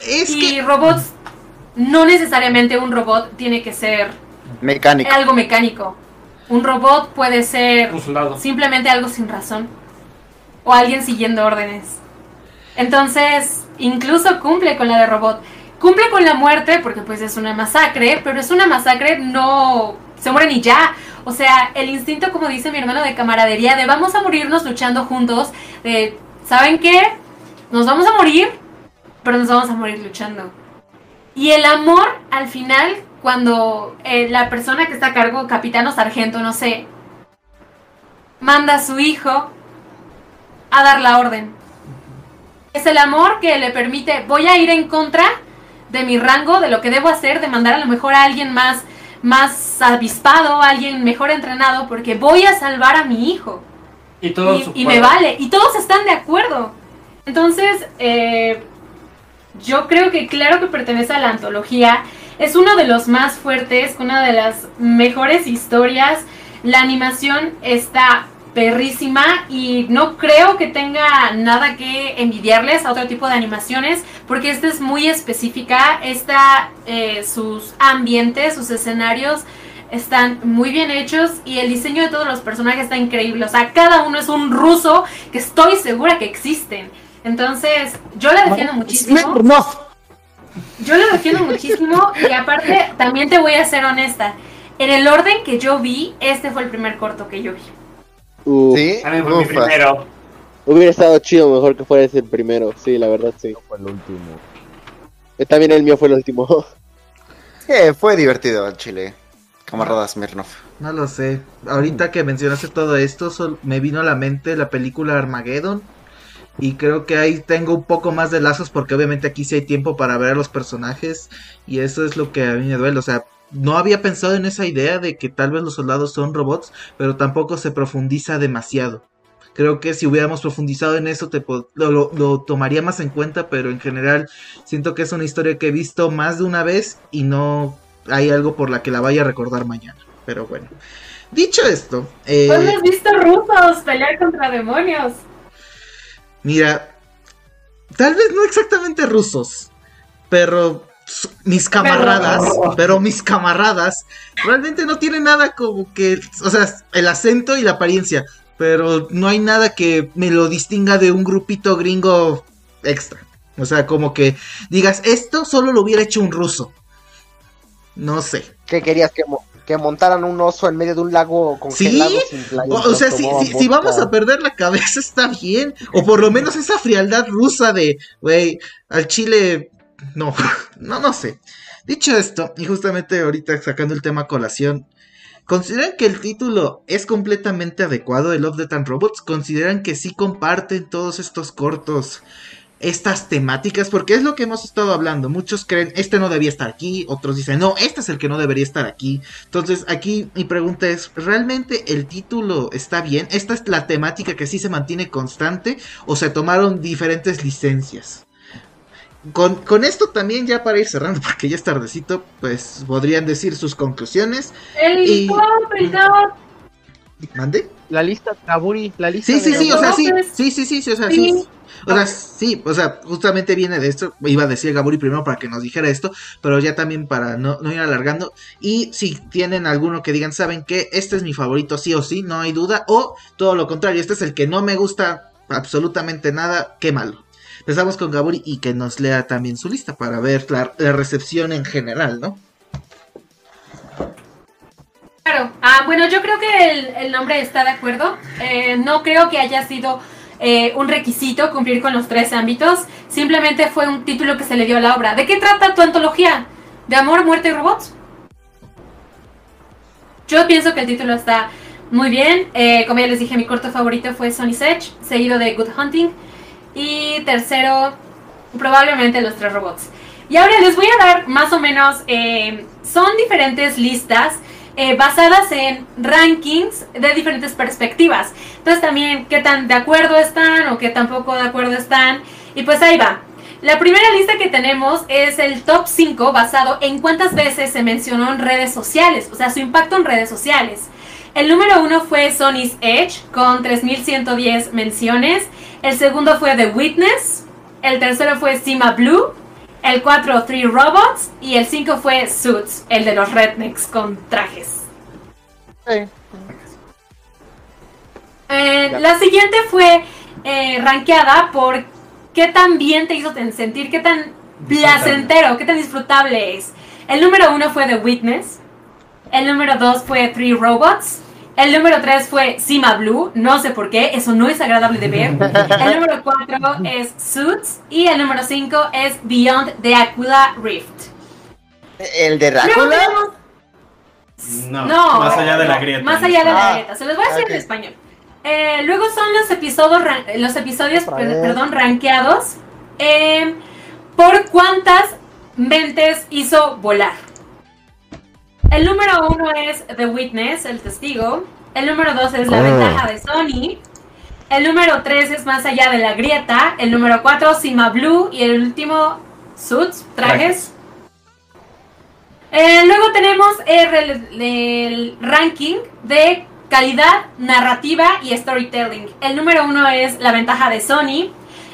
Es y que... robots, no necesariamente un robot tiene que ser Mecánico. algo mecánico. Un robot puede ser Un simplemente algo sin razón. O alguien siguiendo órdenes. Entonces, incluso cumple con la de robot. Cumple con la muerte porque pues es una masacre, pero es una masacre no... Se mueren y ya. O sea, el instinto, como dice mi hermano, de camaradería, de vamos a morirnos luchando juntos, de, ¿saben qué? Nos vamos a morir, pero nos vamos a morir luchando. Y el amor, al final, cuando eh, la persona que está a cargo, capitán o sargento, no sé, manda a su hijo a dar la orden. Es el amor que le permite, voy a ir en contra de mi rango, de lo que debo hacer, de mandar a lo mejor a alguien más, más avispado, a alguien mejor entrenado, porque voy a salvar a mi hijo. Y todo Y, y me vale. Y todos están de acuerdo. Entonces, eh, yo creo que claro que pertenece a la antología. Es uno de los más fuertes, una de las mejores historias. La animación está perrísima y no creo que tenga nada que envidiarles a otro tipo de animaciones porque esta es muy específica. Esta, eh, sus ambientes, sus escenarios están muy bien hechos y el diseño de todos los personajes está increíble. O sea, cada uno es un ruso que estoy segura que existen. Entonces, yo la defiendo muchísimo. Smirnov. Yo lo defiendo muchísimo y aparte también te voy a ser honesta. En el orden que yo vi, este fue el primer corto que yo vi. Uh, ¿Sí? Mí fue mi primero. Hubiera estado chido mejor que fuera ese el primero. Sí, la verdad, sí. Fue el último. Eh, También el mío fue el último. Eh, fue divertido el chile. Camarada Smirnov. No lo sé. Ahorita que mencionaste todo esto, sol- me vino a la mente la película Armageddon. Y creo que ahí tengo un poco más de lazos porque obviamente aquí sí hay tiempo para ver a los personajes. Y eso es lo que a mí me duele. O sea, no había pensado en esa idea de que tal vez los soldados son robots, pero tampoco se profundiza demasiado. Creo que si hubiéramos profundizado en eso te lo, lo- tomaría más en cuenta, pero en general siento que es una historia que he visto más de una vez y no hay algo por la que la vaya a recordar mañana. Pero bueno, dicho esto, eh, ¿Cuándo has visto rusos pelear contra demonios? Mira, tal vez no exactamente rusos, pero mis camaradas, pero mis camaradas realmente no tienen nada como que, o sea, el acento y la apariencia, pero no hay nada que me lo distinga de un grupito gringo extra. O sea, como que digas, esto solo lo hubiera hecho un ruso. No sé. ¿Qué querías? ¿Que, mo- que montaran un oso en medio de un lago congelado Sí, sin playa? O, o sea, si, si, si vamos a perder la cabeza está bien. O por lo menos esa frialdad rusa de, güey, al chile, no, no, no sé. Dicho esto, y justamente ahorita sacando el tema a colación, ¿consideran que el título es completamente adecuado de Love, Death and Robots? ¿Consideran que sí comparten todos estos cortos estas temáticas? Porque es lo que hemos estado hablando. Muchos creen, este no debía estar aquí, otros dicen, no, este es el que no debería estar aquí. Entonces, aquí mi pregunta es, ¿realmente el título está bien? ¿Esta es la temática que sí se mantiene constante o se tomaron diferentes licencias? Con, con esto también ya para ir cerrando, porque ya es tardecito, pues podrían decir sus conclusiones. El Y-. ¿Mande? La lista, Kaburi, la lista. Sí, sí, de sí, o sea, sí, sí, sí, sí, sí, o sea, Sí. sí. O sea, sí, o sea, justamente viene de esto. Iba a decir Gaburi primero para que nos dijera esto, pero ya también para no, no ir alargando. Y si tienen alguno que digan, ¿saben qué? Este es mi favorito, sí o sí, no hay duda. O todo lo contrario, este es el que no me gusta absolutamente nada, qué malo. Empezamos con Gaburi y que nos lea también su lista para ver la, la recepción en general, ¿no? Claro. Ah, bueno, yo creo que el, nombre está de acuerdo. Eh, no creo que haya sido eh, un requisito cumplir con los tres ámbitos. Simplemente fue un título que se le dio a la obra. ¿De qué trata tu antología? ¿De amor, muerte y robots? Yo pienso que el título está muy bien. Eh, como ya les dije, mi corto favorito fue Sonny's Edge, seguido de Good Hunting. Y tercero, probablemente Los Tres Robots. Y ahora les voy a dar más o menos, son diferentes listas eh, basadas en rankings de diferentes perspectivas. Entonces también qué tan de acuerdo están o qué tan poco de acuerdo están. Y pues ahí va. La primera lista que tenemos es el top 5 basado en cuántas veces se mencionó en redes sociales, o sea, su impacto en redes sociales. El número uno fue Sony's Edge con 3110 menciones. El segundo fue The Witness. El tercero fue Sima Blue. El 4, Three Robots. Y el 5 fue Suits, el de los rednecks con trajes. Sí. Eh, la siguiente fue eh, rankeada por qué tan bien te hizo sentir, qué tan placentero, qué tan disfrutable es. El número uno fue The Witness. El número dos fue Three Robots. El número tres fue Sima Blue. No sé por qué, eso no es agradable de ver. El número cuatro es Suits. Y el número cinco es Beyond the Aquila Rift. ¿El de Drácula? No, No, más allá de la grieta. Más allá de la Ah, grieta. Se los voy a decir en español. Eh, luego son los episodios, los episodios perdón, rankeados eh, por cuántas mentes hizo volar. El número uno es The Witness, el testigo. El número dos es La Ah. ventaja de Sony. El número tres es Más allá de la grieta. El número cuatro, Sima Blue. Y el último, Suits, trajes. Eh, luego tenemos el, el- el ranking de calidad narrativa y storytelling. El número uno es La ventaja de Sony.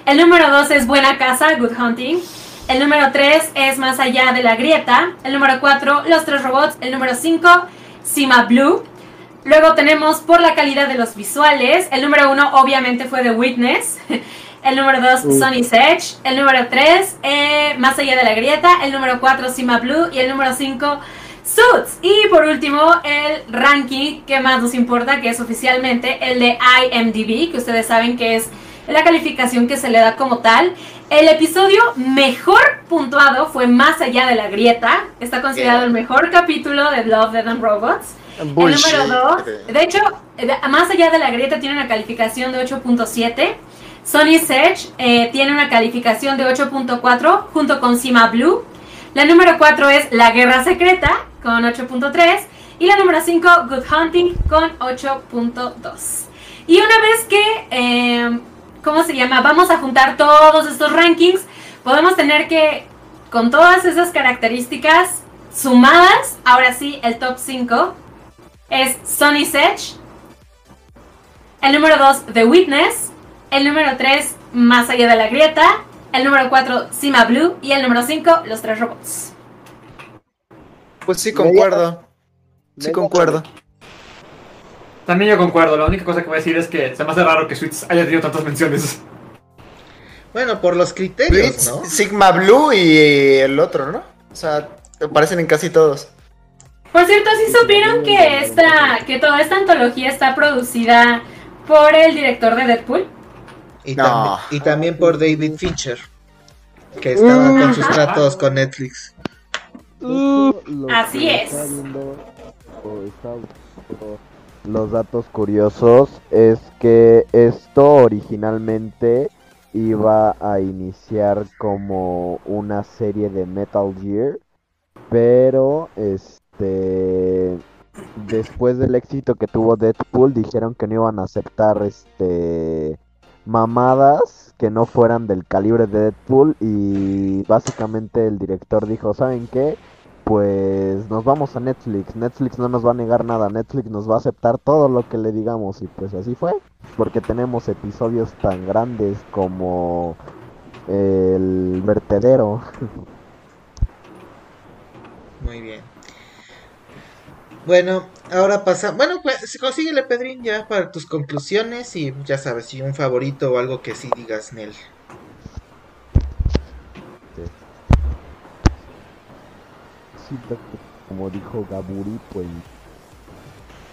El número dos es Buena Casa, Good Hunting. El número tres es Más allá de la grieta. El número cuatro, Los tres robots. El número cinco, Sima Blue. Luego tenemos por la calidad de los visuales. El número uno obviamente fue The Witness. El número 2, Sonny's Edge. El número 3, Más allá de la grieta. El número 4, Sima Blue. Y el número 5, Suits. Y por último, el ranking que más nos importa, que es oficialmente el de IMDb, que ustedes saben que es la calificación que se le da como tal. El episodio mejor puntuado fue Más allá de la grieta. Está considerado el mejor capítulo de Love, Death and Robots. Bullshit. El número 2, de hecho, más allá de la grieta tiene una calificación de 8.7. Sony Edge eh, tiene una calificación de 8.4 junto con Sima Blue. La número 4 es La Guerra Secreta con 8.3. Y la número 5, Good Hunting con 8.2. Y una vez que, eh, ¿cómo se llama? Vamos a juntar todos estos rankings, podemos tener que, con todas esas características sumadas, ahora sí, el top 5 es Sonny's Edge. El número 2, The Witness. El número 3, Más allá de la grieta. El número 4, Cima Blue. Y el número 5, Los Tres Robots. Pues sí, concuerdo. Sí, concuerdo. También yo concuerdo, la única cosa que voy a decir es que se me hace raro que Suits haya tenido tantas menciones. Bueno, por los criterios, Blitz, ¿no? Sigma Blue y el otro, ¿no? O sea, aparecen en casi todos. Por cierto, ¿sí supieron que esta, que toda esta antología está producida por el director de Deadpool? Y, No. también, y también por David Fincher, que estaba con sus Ajá. tratos con Netflix. Así es. Los datos curiosos es que esto originalmente iba a iniciar como una serie de Metal Gear, pero este después del éxito que tuvo Deadpool dijeron que no iban a aceptar este mamadas que no fueran del calibre de Deadpool y básicamente el director dijo, ¿saben qué? Pues nos vamos a Netflix, Netflix no nos va a negar nada, Netflix nos va a aceptar todo lo que le digamos y pues así fue, porque tenemos episodios tan grandes como el vertedero. Muy bien. Bueno, ahora pasa. Bueno, pues consíguele, Pedrín, ya para tus conclusiones y ya sabes, si un favorito o algo que sí digas, Nel. Como dijo Gaburi, pues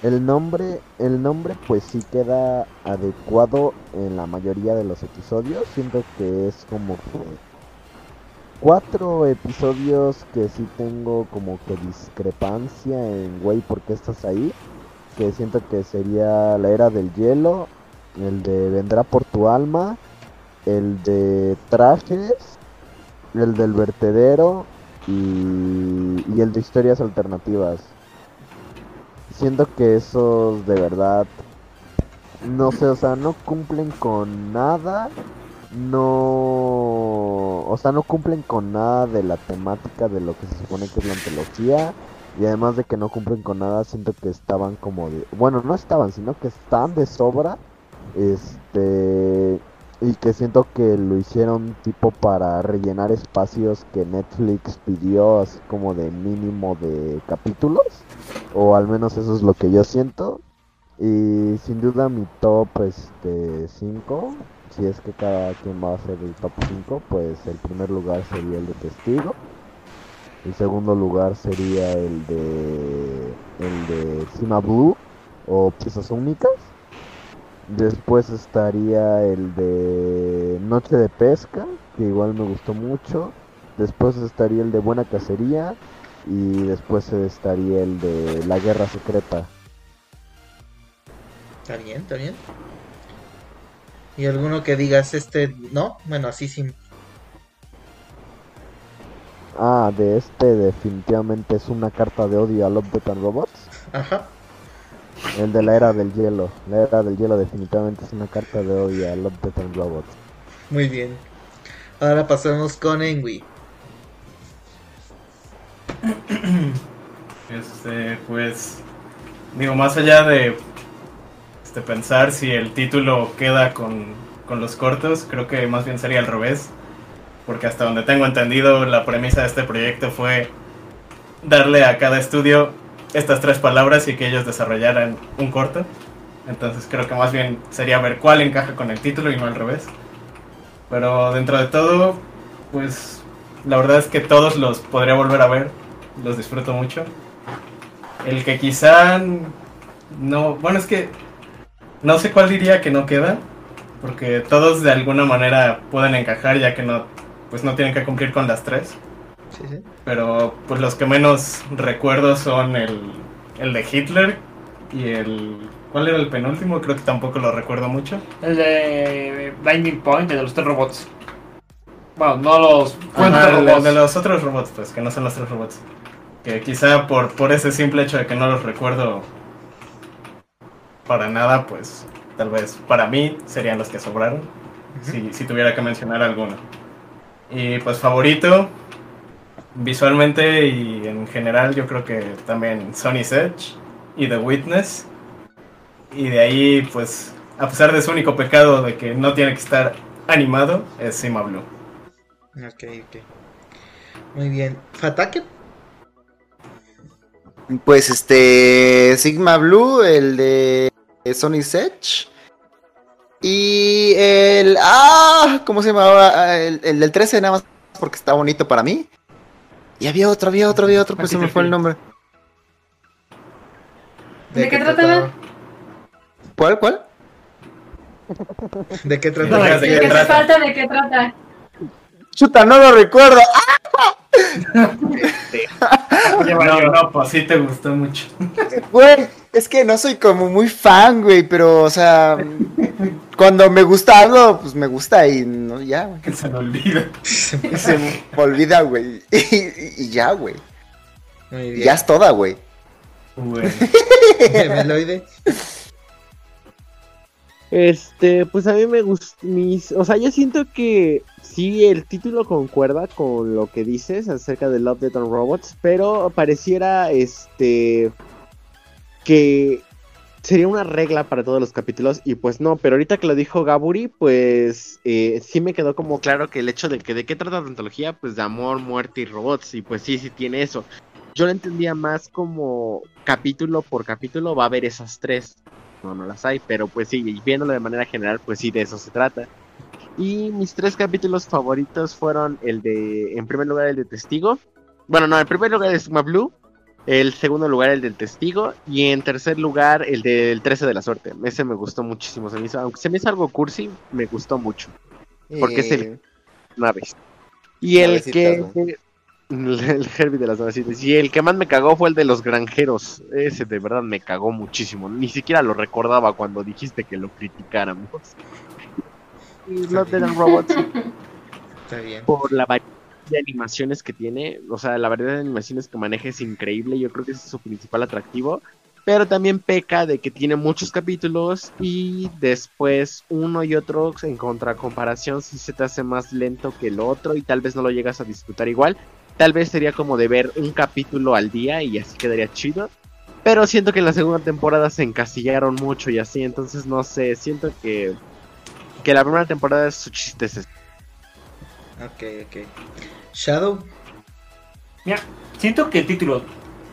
el nombre, el nombre pues sí queda adecuado en la mayoría de los episodios. Siento que es como que cuatro episodios que sí tengo como que discrepancia en güey, ¿por qué estás ahí? Que siento que sería la era del hielo, el de vendrá por tu alma, el de trajes, el del vertedero y, y el de historias alternativas. Siento que esos de verdad, no sé, o sea, no cumplen con nada, no, o sea, no cumplen con nada de la temática de lo que se supone que es la antología. Y además de que no cumplen con nada, siento que estaban como de... Bueno, no estaban, sino que están de sobra. Este... Y que siento que lo hicieron tipo para rellenar espacios que Netflix pidió, así como de mínimo de capítulos. O al menos eso es lo que yo siento. Y sin duda mi top este 5, si es que cada quien va a hacer el top 5, pues el primer lugar sería el de Testigo. El segundo lugar sería el de el de Cima Blue o Piezas Únicas. Después estaría el de Noche de Pesca, que igual me gustó mucho. Después estaría el de Buena Cacería. Y después estaría el de La Guerra Secreta. Está bien, está bien. ¿Y alguno que digas este no? Bueno, así sin. Ah, de este definitivamente es una carta de odio a Love, Death and Robots. Ajá. El de la era del hielo. La era del hielo definitivamente es una carta de odio a Love, Death and Robots. Muy bien. Ahora pasamos con Engui. Este, pues, digo, más allá de este, pensar si el título queda con, con los cortos, creo que más bien sería al revés. Porque hasta donde tengo entendido, la premisa de este proyecto fue darle a cada estudio estas tres palabras y que ellos desarrollaran un corto. Entonces creo que más bien sería ver cuál encaja con el título y no al revés. Pero dentro de todo, pues la verdad es que todos los podría volver a ver. Los disfruto mucho. El que quizá no, bueno es que no sé cuál diría que no queda, porque todos de alguna manera pueden encajar ya que no, pues no tienen que cumplir con las tres. Sí, sí. Pero pues los que menos recuerdo son el, el de Hitler y el... ¿Cuál era el penúltimo? Creo que tampoco lo recuerdo mucho. El de Binding Point, el de los tres robots. Bueno, no los de el- de los otros robots, pues, que no son los tres robots. Que quizá por, por ese simple hecho de que no los recuerdo para nada, pues tal vez para mí serían los que sobraron, si, si tuviera que mencionar alguno. Y pues favorito, visualmente y en general yo creo que también Sony's Edge y The Witness. Y de ahí pues, a pesar de su único pecado de que no tiene que estar animado, es Sima Blue. Ok, ok. Muy bien. ¿Fatake? Pues este. Sigma Blue, el de Sony Edge. Y el. ¡Ah! ¿Cómo se llamaba? Ah, El, el del 13, nada más porque está bonito para mí. Y había otro, había otro, había otro, pues se me fue el nombre. ¿De qué trataba? ¿Cuál, cuál? ¿De qué No, trata? ¿de ¿De qué qué te trata? falta? ¿De qué trata? Chuta, no lo recuerdo. No, no, pues sí te gustó mucho. Güey, es que no soy como muy fan, güey, pero, o sea, cuando me gusta algo, pues me gusta y no, ya, güey. Que se me olvida. Se me olvida, güey. Y, y ya, güey. Muy bien. Ya es toda, güey. Bueno, Meloide. Este, pues a mí me gusta, o sea, yo siento que sí, el título concuerda con lo que dices acerca de Love, Death and Robots, pero pareciera, este, que sería una regla para todos los capítulos y pues no, pero ahorita que lo dijo Gaburi, pues eh, sí me quedó como claro que el hecho de que de qué trata la antología, pues de amor, muerte y robots, y pues sí, sí tiene eso. Yo lo entendía más como capítulo por capítulo va a haber esas tres no, no las hay, pero pues sí, viéndolo de manera general, pues sí, de eso se trata. Y mis tres capítulos favoritos fueron el de, en primer lugar, el de Testigo. Bueno, no, en primer lugar el Sigma Blue, el segundo lugar el del Testigo, y en tercer lugar el del 13 de la Suerte. Ese me gustó muchísimo, se me hizo, aunque se me hizo algo cursi, me gustó mucho, Porque es el- Eh, naves. Y el que... el Herbie de las navecitas. Y el que más me cagó fue el de los granjeros. Ese de verdad me cagó muchísimo. Ni siquiera lo recordaba cuando dijiste que lo criticáramos. Y Love, Death and Robots Está bien. por la variedad de animaciones que tiene. O sea, la variedad de animaciones que maneja es increíble. Yo creo que ese es su principal atractivo. Pero también peca de que tiene muchos capítulos y después uno y otro en contracomparación si se te hace más lento que el otro y tal vez no lo llegas a disfrutar igual. Tal vez sería como de ver un capítulo al día y así quedaría chido. Pero siento que en la segunda temporada se encasillaron mucho y así, entonces no sé, siento que, que la primera temporada es su chiste. Ok, ok. Shadow. Mira, siento que el título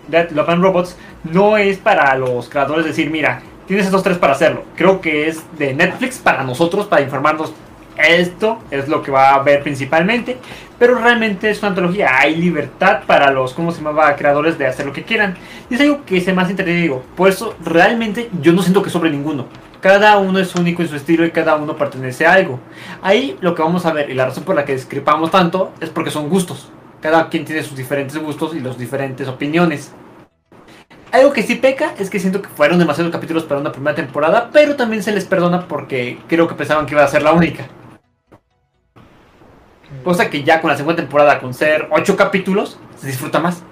Death, Love and Robots no es para los creadores decir, mira, tienes estos tres para hacerlo. Creo que es de Netflix para nosotros, para informarnos. Esto es lo que va a ver principalmente. Pero realmente es una antología. Hay libertad para los, ¿cómo se llamaba? Creadores de hacer lo que quieran. Y es algo que se hace entretenido. Por eso, realmente, yo no siento que sobre ninguno. Cada uno es único en su estilo y cada uno pertenece a algo. Ahí lo que vamos a ver, y la razón por la que discrepamos tanto, es porque son gustos. Cada quien tiene sus diferentes gustos y las diferentes opiniones. Algo que sí peca es que siento que fueron demasiados capítulos para una primera temporada, pero también se les perdona porque creo que pensaban que iba a ser la única. Cosa que ya con la segunda temporada, con ser 8 capítulos, se disfruta más.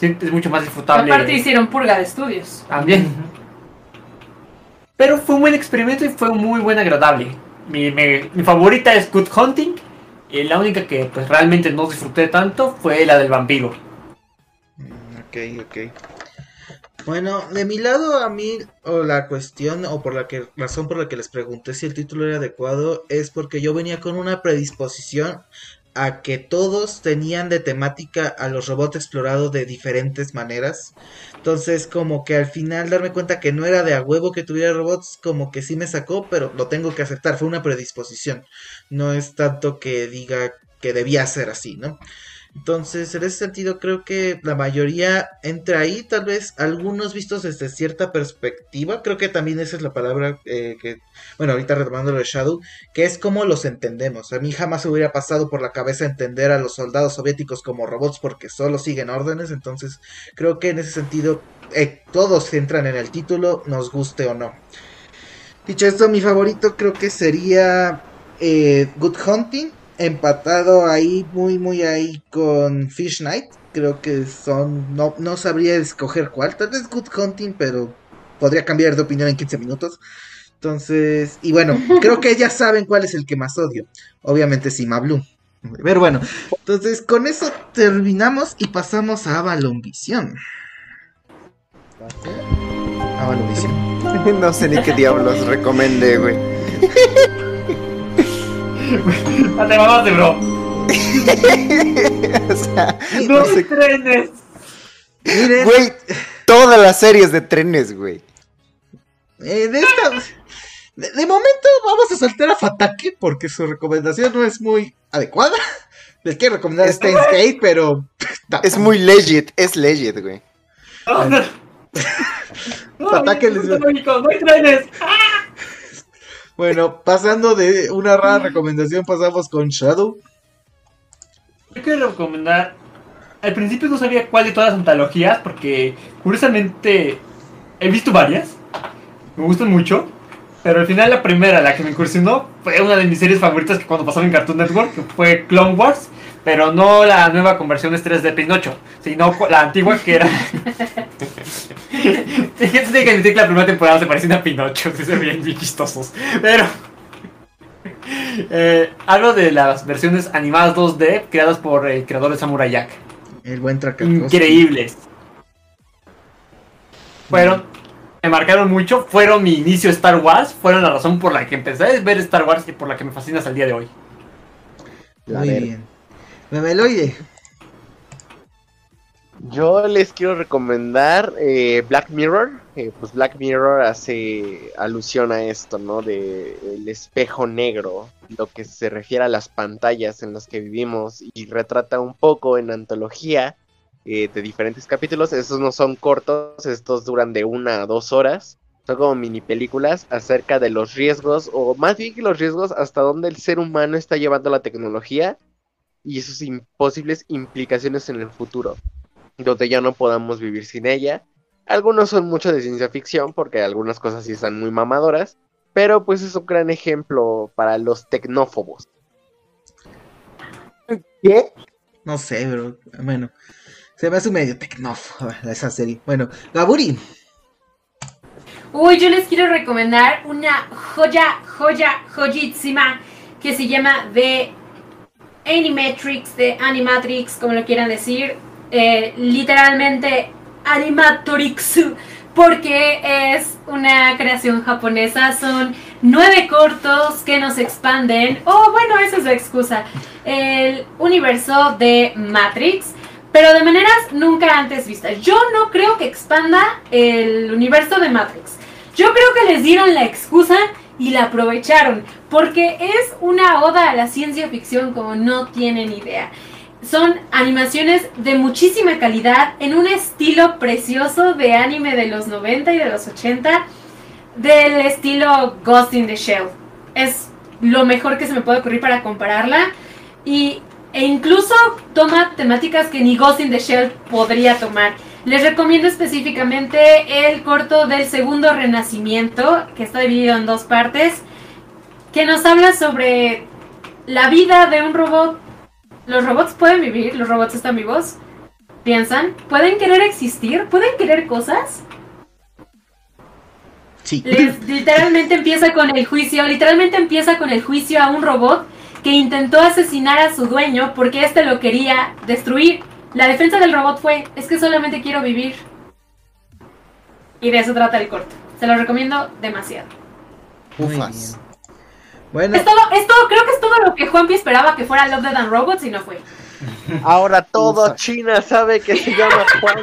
Es mucho más disfrutable. Aparte hicieron purga de estudios. También. Pero fue un buen experimento y fue muy buen agradable. Mi, mi- mi favorita es Good Hunting. Y la única que pues realmente no disfruté tanto fue la del vampiro. Mm, Ok, ok. Bueno, de mi lado a mí, o la cuestión, o por la que, razón por la que les pregunté si el título era adecuado, es porque yo venía con una predisposición a que todos tenían de temática a los robots explorados de diferentes maneras. Entonces, como que al final darme cuenta que no era de a huevo que tuviera robots, como que sí me sacó, pero lo tengo que aceptar, fue una predisposición. No es tanto que diga que debía ser así, ¿no? Entonces, en ese sentido, creo que la mayoría entra ahí, tal vez algunos vistos desde cierta perspectiva. Creo que también esa es la palabra eh, que, bueno, ahorita retomando lo de Shadow, que es como los entendemos. A mí jamás se hubiera pasado por la cabeza entender a los soldados soviéticos como robots porque solo siguen órdenes. Entonces, creo que en ese sentido, eh, todos entran en el título, nos guste o no. Dicho esto, mi favorito creo que sería eh, Good Hunting. Empatado ahí, muy, muy ahí con Fish Night. Creo que son, no, no sabría escoger cuál, tal vez Good Hunting, pero podría cambiar de opinión en 15 minutos. Entonces, y bueno, creo que ya saben cuál es el que más odio. Obviamente Sima Blue. Pero bueno, entonces con eso terminamos y pasamos a Avalon Visión. Avalon Visión. No sé ni qué diablos recomendé, güey. Ah, te mamaste, bro. o sea, No no sé. trenes. Miren, Güey, todas las series de trenes, güey. eh, de esta. De, de momento vamos a saltar a Fatake porque su recomendación no es muy adecuada. Les quiero recomendar Steins Gate, pero. Es muy legit, es legit, güey. No, no. No, no, no hay trenes. Bueno, pasando de una rara recomendación, pasamos con Shadow. Yo quiero recomendar. Al principio no sabía cuál de todas las antologías, porque curiosamente he visto varias. Me gustan mucho. Pero al final la primera, la que me incursionó, fue una de mis series favoritas que cuando pasaba en Cartoon Network, que fue Clone Wars. Pero no la nueva conversión 3 de Pinocho, sino la antigua que era. Tiene que admitir que la primera temporada se parecían a Pinocho, se veían bien chistosos. Pero. Eh, hablo de las versiones animadas 2D creadas por el creador de Samurai Jack. El buen Trakatovsky. Increíbles. Fueron. Me marcaron mucho. Fueron mi inicio a Star Wars. Fueron la razón por la que empecé a ver Star Wars y por la que me fascina hasta el día de hoy. La Muy verga. bien. Memeloide. Yo les quiero recomendar eh, Black Mirror. Eh, pues Black Mirror hace alusión a esto, ¿no? De el espejo negro, lo que se refiere a las pantallas en las que vivimos y retrata un poco en antología eh, de diferentes capítulos. Estos no son cortos, estos duran de una a dos horas. Son como mini películas acerca de los riesgos, o más bien que los riesgos, hasta dónde el ser humano está llevando la tecnología y sus posibles implicaciones en el futuro donde ya no podamos vivir sin ella. Algunos son mucho de ciencia ficción porque algunas cosas sí están muy mamadoras, pero pues es un gran ejemplo para los tecnófobos. ¿Qué? No sé, pero bueno. Se me hace medio tecnófoba esa serie. Bueno, Gaburi. Uy, yo les quiero recomendar una joya, joya, joyísima que se llama The Animatrix, The Animatrix, como lo quieran decir. Eh, literalmente Animatrix, porque es una creación japonesa. Son nueve cortos que nos expanden. Oh, bueno, esa es la excusa. El universo de Matrix pero de maneras nunca antes vistas. Yo no creo que expanda el universo de Matrix. Yo creo que les dieron la excusa y la aprovecharon, porque es una oda a la ciencia ficción como no tienen idea. Son animaciones de muchísima calidad, en un estilo precioso de anime de los 90 y de los 80, del estilo Ghost in the Shell. Es lo mejor que se me puede ocurrir para compararla. Y e incluso toma temáticas que ni Ghost in the Shell podría tomar. Les recomiendo específicamente el corto del segundo renacimiento, que está dividido en dos partes, que nos habla sobre la vida de un robot. ¿Los robots pueden vivir? ¿Los robots están vivos? ¿Piensan? ¿Pueden querer existir? ¿Pueden querer cosas? Sí. Les- literalmente empieza con el juicio, literalmente empieza con el juicio a un robot que intentó asesinar a su dueño porque éste lo quería destruir. La defensa del robot fue, es que solamente quiero vivir. Y de eso trata el corto. Se lo recomiendo demasiado. Muy Ufas. Bueno, Es todo, es todo, creo que es todo lo que Juanpi esperaba que fuera Love, Dead and Robots y no fue. Ahora todo Ufa. China sabe que se llama Juan.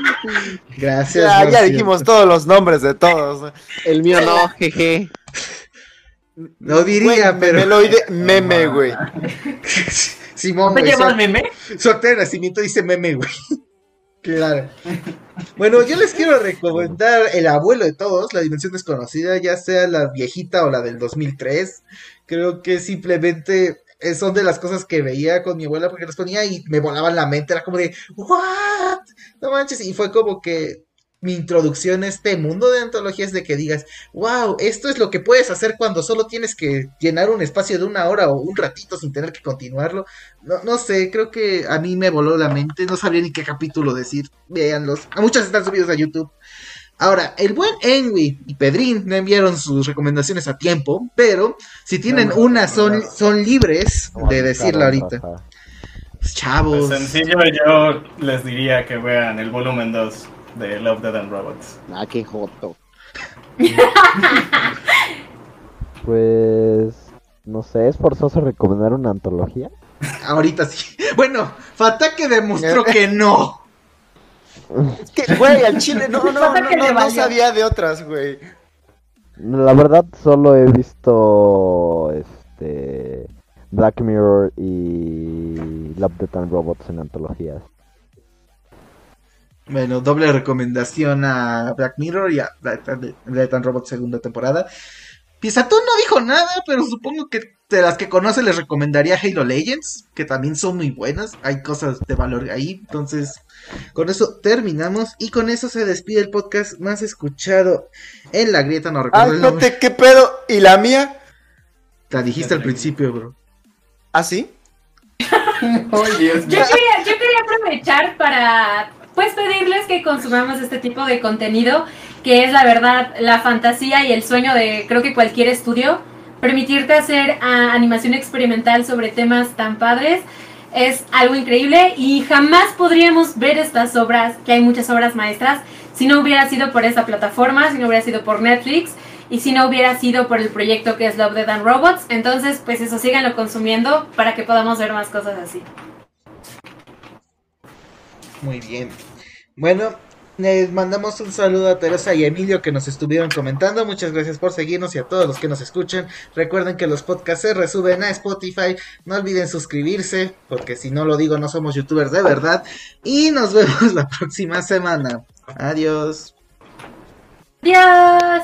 gracias. Ya, dijimos todos los nombres de todos. El mío no, jeje. No diría, Güey, pero. Memeloide, meme, güey. Simón, ¿No te güey. llamas meme? su acta de nacimiento dice meme, güey. Claro. Bueno, yo les quiero recomendar El abuelo de todos, La Dimensión Desconocida, ya sea la viejita o la del 2003. Creo que simplemente eh, son de las cosas que veía con mi abuela porque las ponía y me volaban la mente. Era como de, ¿what? No manches. Y fue como que mi introducción a este mundo de antologías de que digas, wow, esto es lo que puedes hacer cuando solo tienes que llenar un espacio de una hora o un ratito sin tener que continuarlo. No, no sé, creo que a mí me voló la mente, no sabría ni qué capítulo decir. Véanlos. A muchos están subidos a YouTube. Ahora, el buen Enwi y Pedrín no enviaron sus recomendaciones a tiempo, pero si tienen No, una, son, no. son libres de decirla ahorita. Pues, chavos. Pues sencillo, yo les diría que vean el volumen 2 de Love, Dead and Robots. Ah, qué joto. Pues no sé, es forzoso recomendar una antología. Ahorita sí. Bueno, Fatake demostró que no. Es que, güey, al chile no, no, no, sabía de otras, güey. La verdad solo he visto este Black Mirror y Love, Death and Robots en antologías. Bueno, doble recomendación a Black Mirror y a Black and Robot segunda temporada. Pisatón no dijo nada, pero supongo que de las que conoce les recomendaría Halo Legends, que también son muy buenas. Hay cosas de valor ahí. Entonces, con eso terminamos y con eso se despide el podcast más escuchado en la grieta. No Ah, recuerdo el nombre. espérate, ¿qué pedo? ¿Y la mía? La dijiste al principio, bro. ¿Ah, sí? Oye, Yo quería, yo quería aprovechar para pues pedirles que consumamos este tipo de contenido, que es la verdad la fantasía y el sueño de creo que cualquier estudio. Permitirte hacer ah, animación experimental sobre temas tan padres es algo increíble y jamás podríamos ver estas obras, que hay muchas obras maestras, si no hubiera sido por esa plataforma, si no hubiera sido por Netflix y si no hubiera sido por el proyecto que es Love, Dead and Robots. Entonces, pues eso, síganlo consumiendo para que podamos ver más cosas así. Muy bien. Bueno, les mandamos un saludo a Teresa y Emilio que nos estuvieron comentando. Muchas gracias por seguirnos y a todos los que nos escuchan. Recuerden que los podcasts se resuben a Spotify. No olviden suscribirse, porque si no lo digo, no somos youtubers de verdad. Y nos vemos la próxima semana. Adiós. Adiós.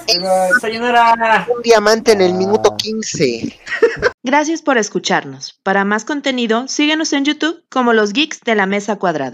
Sayonara. Un diamante en el minuto 15. Gracias por escucharnos. Para más contenido, síguenos en YouTube como los Geeks de la Mesa Cuadrada.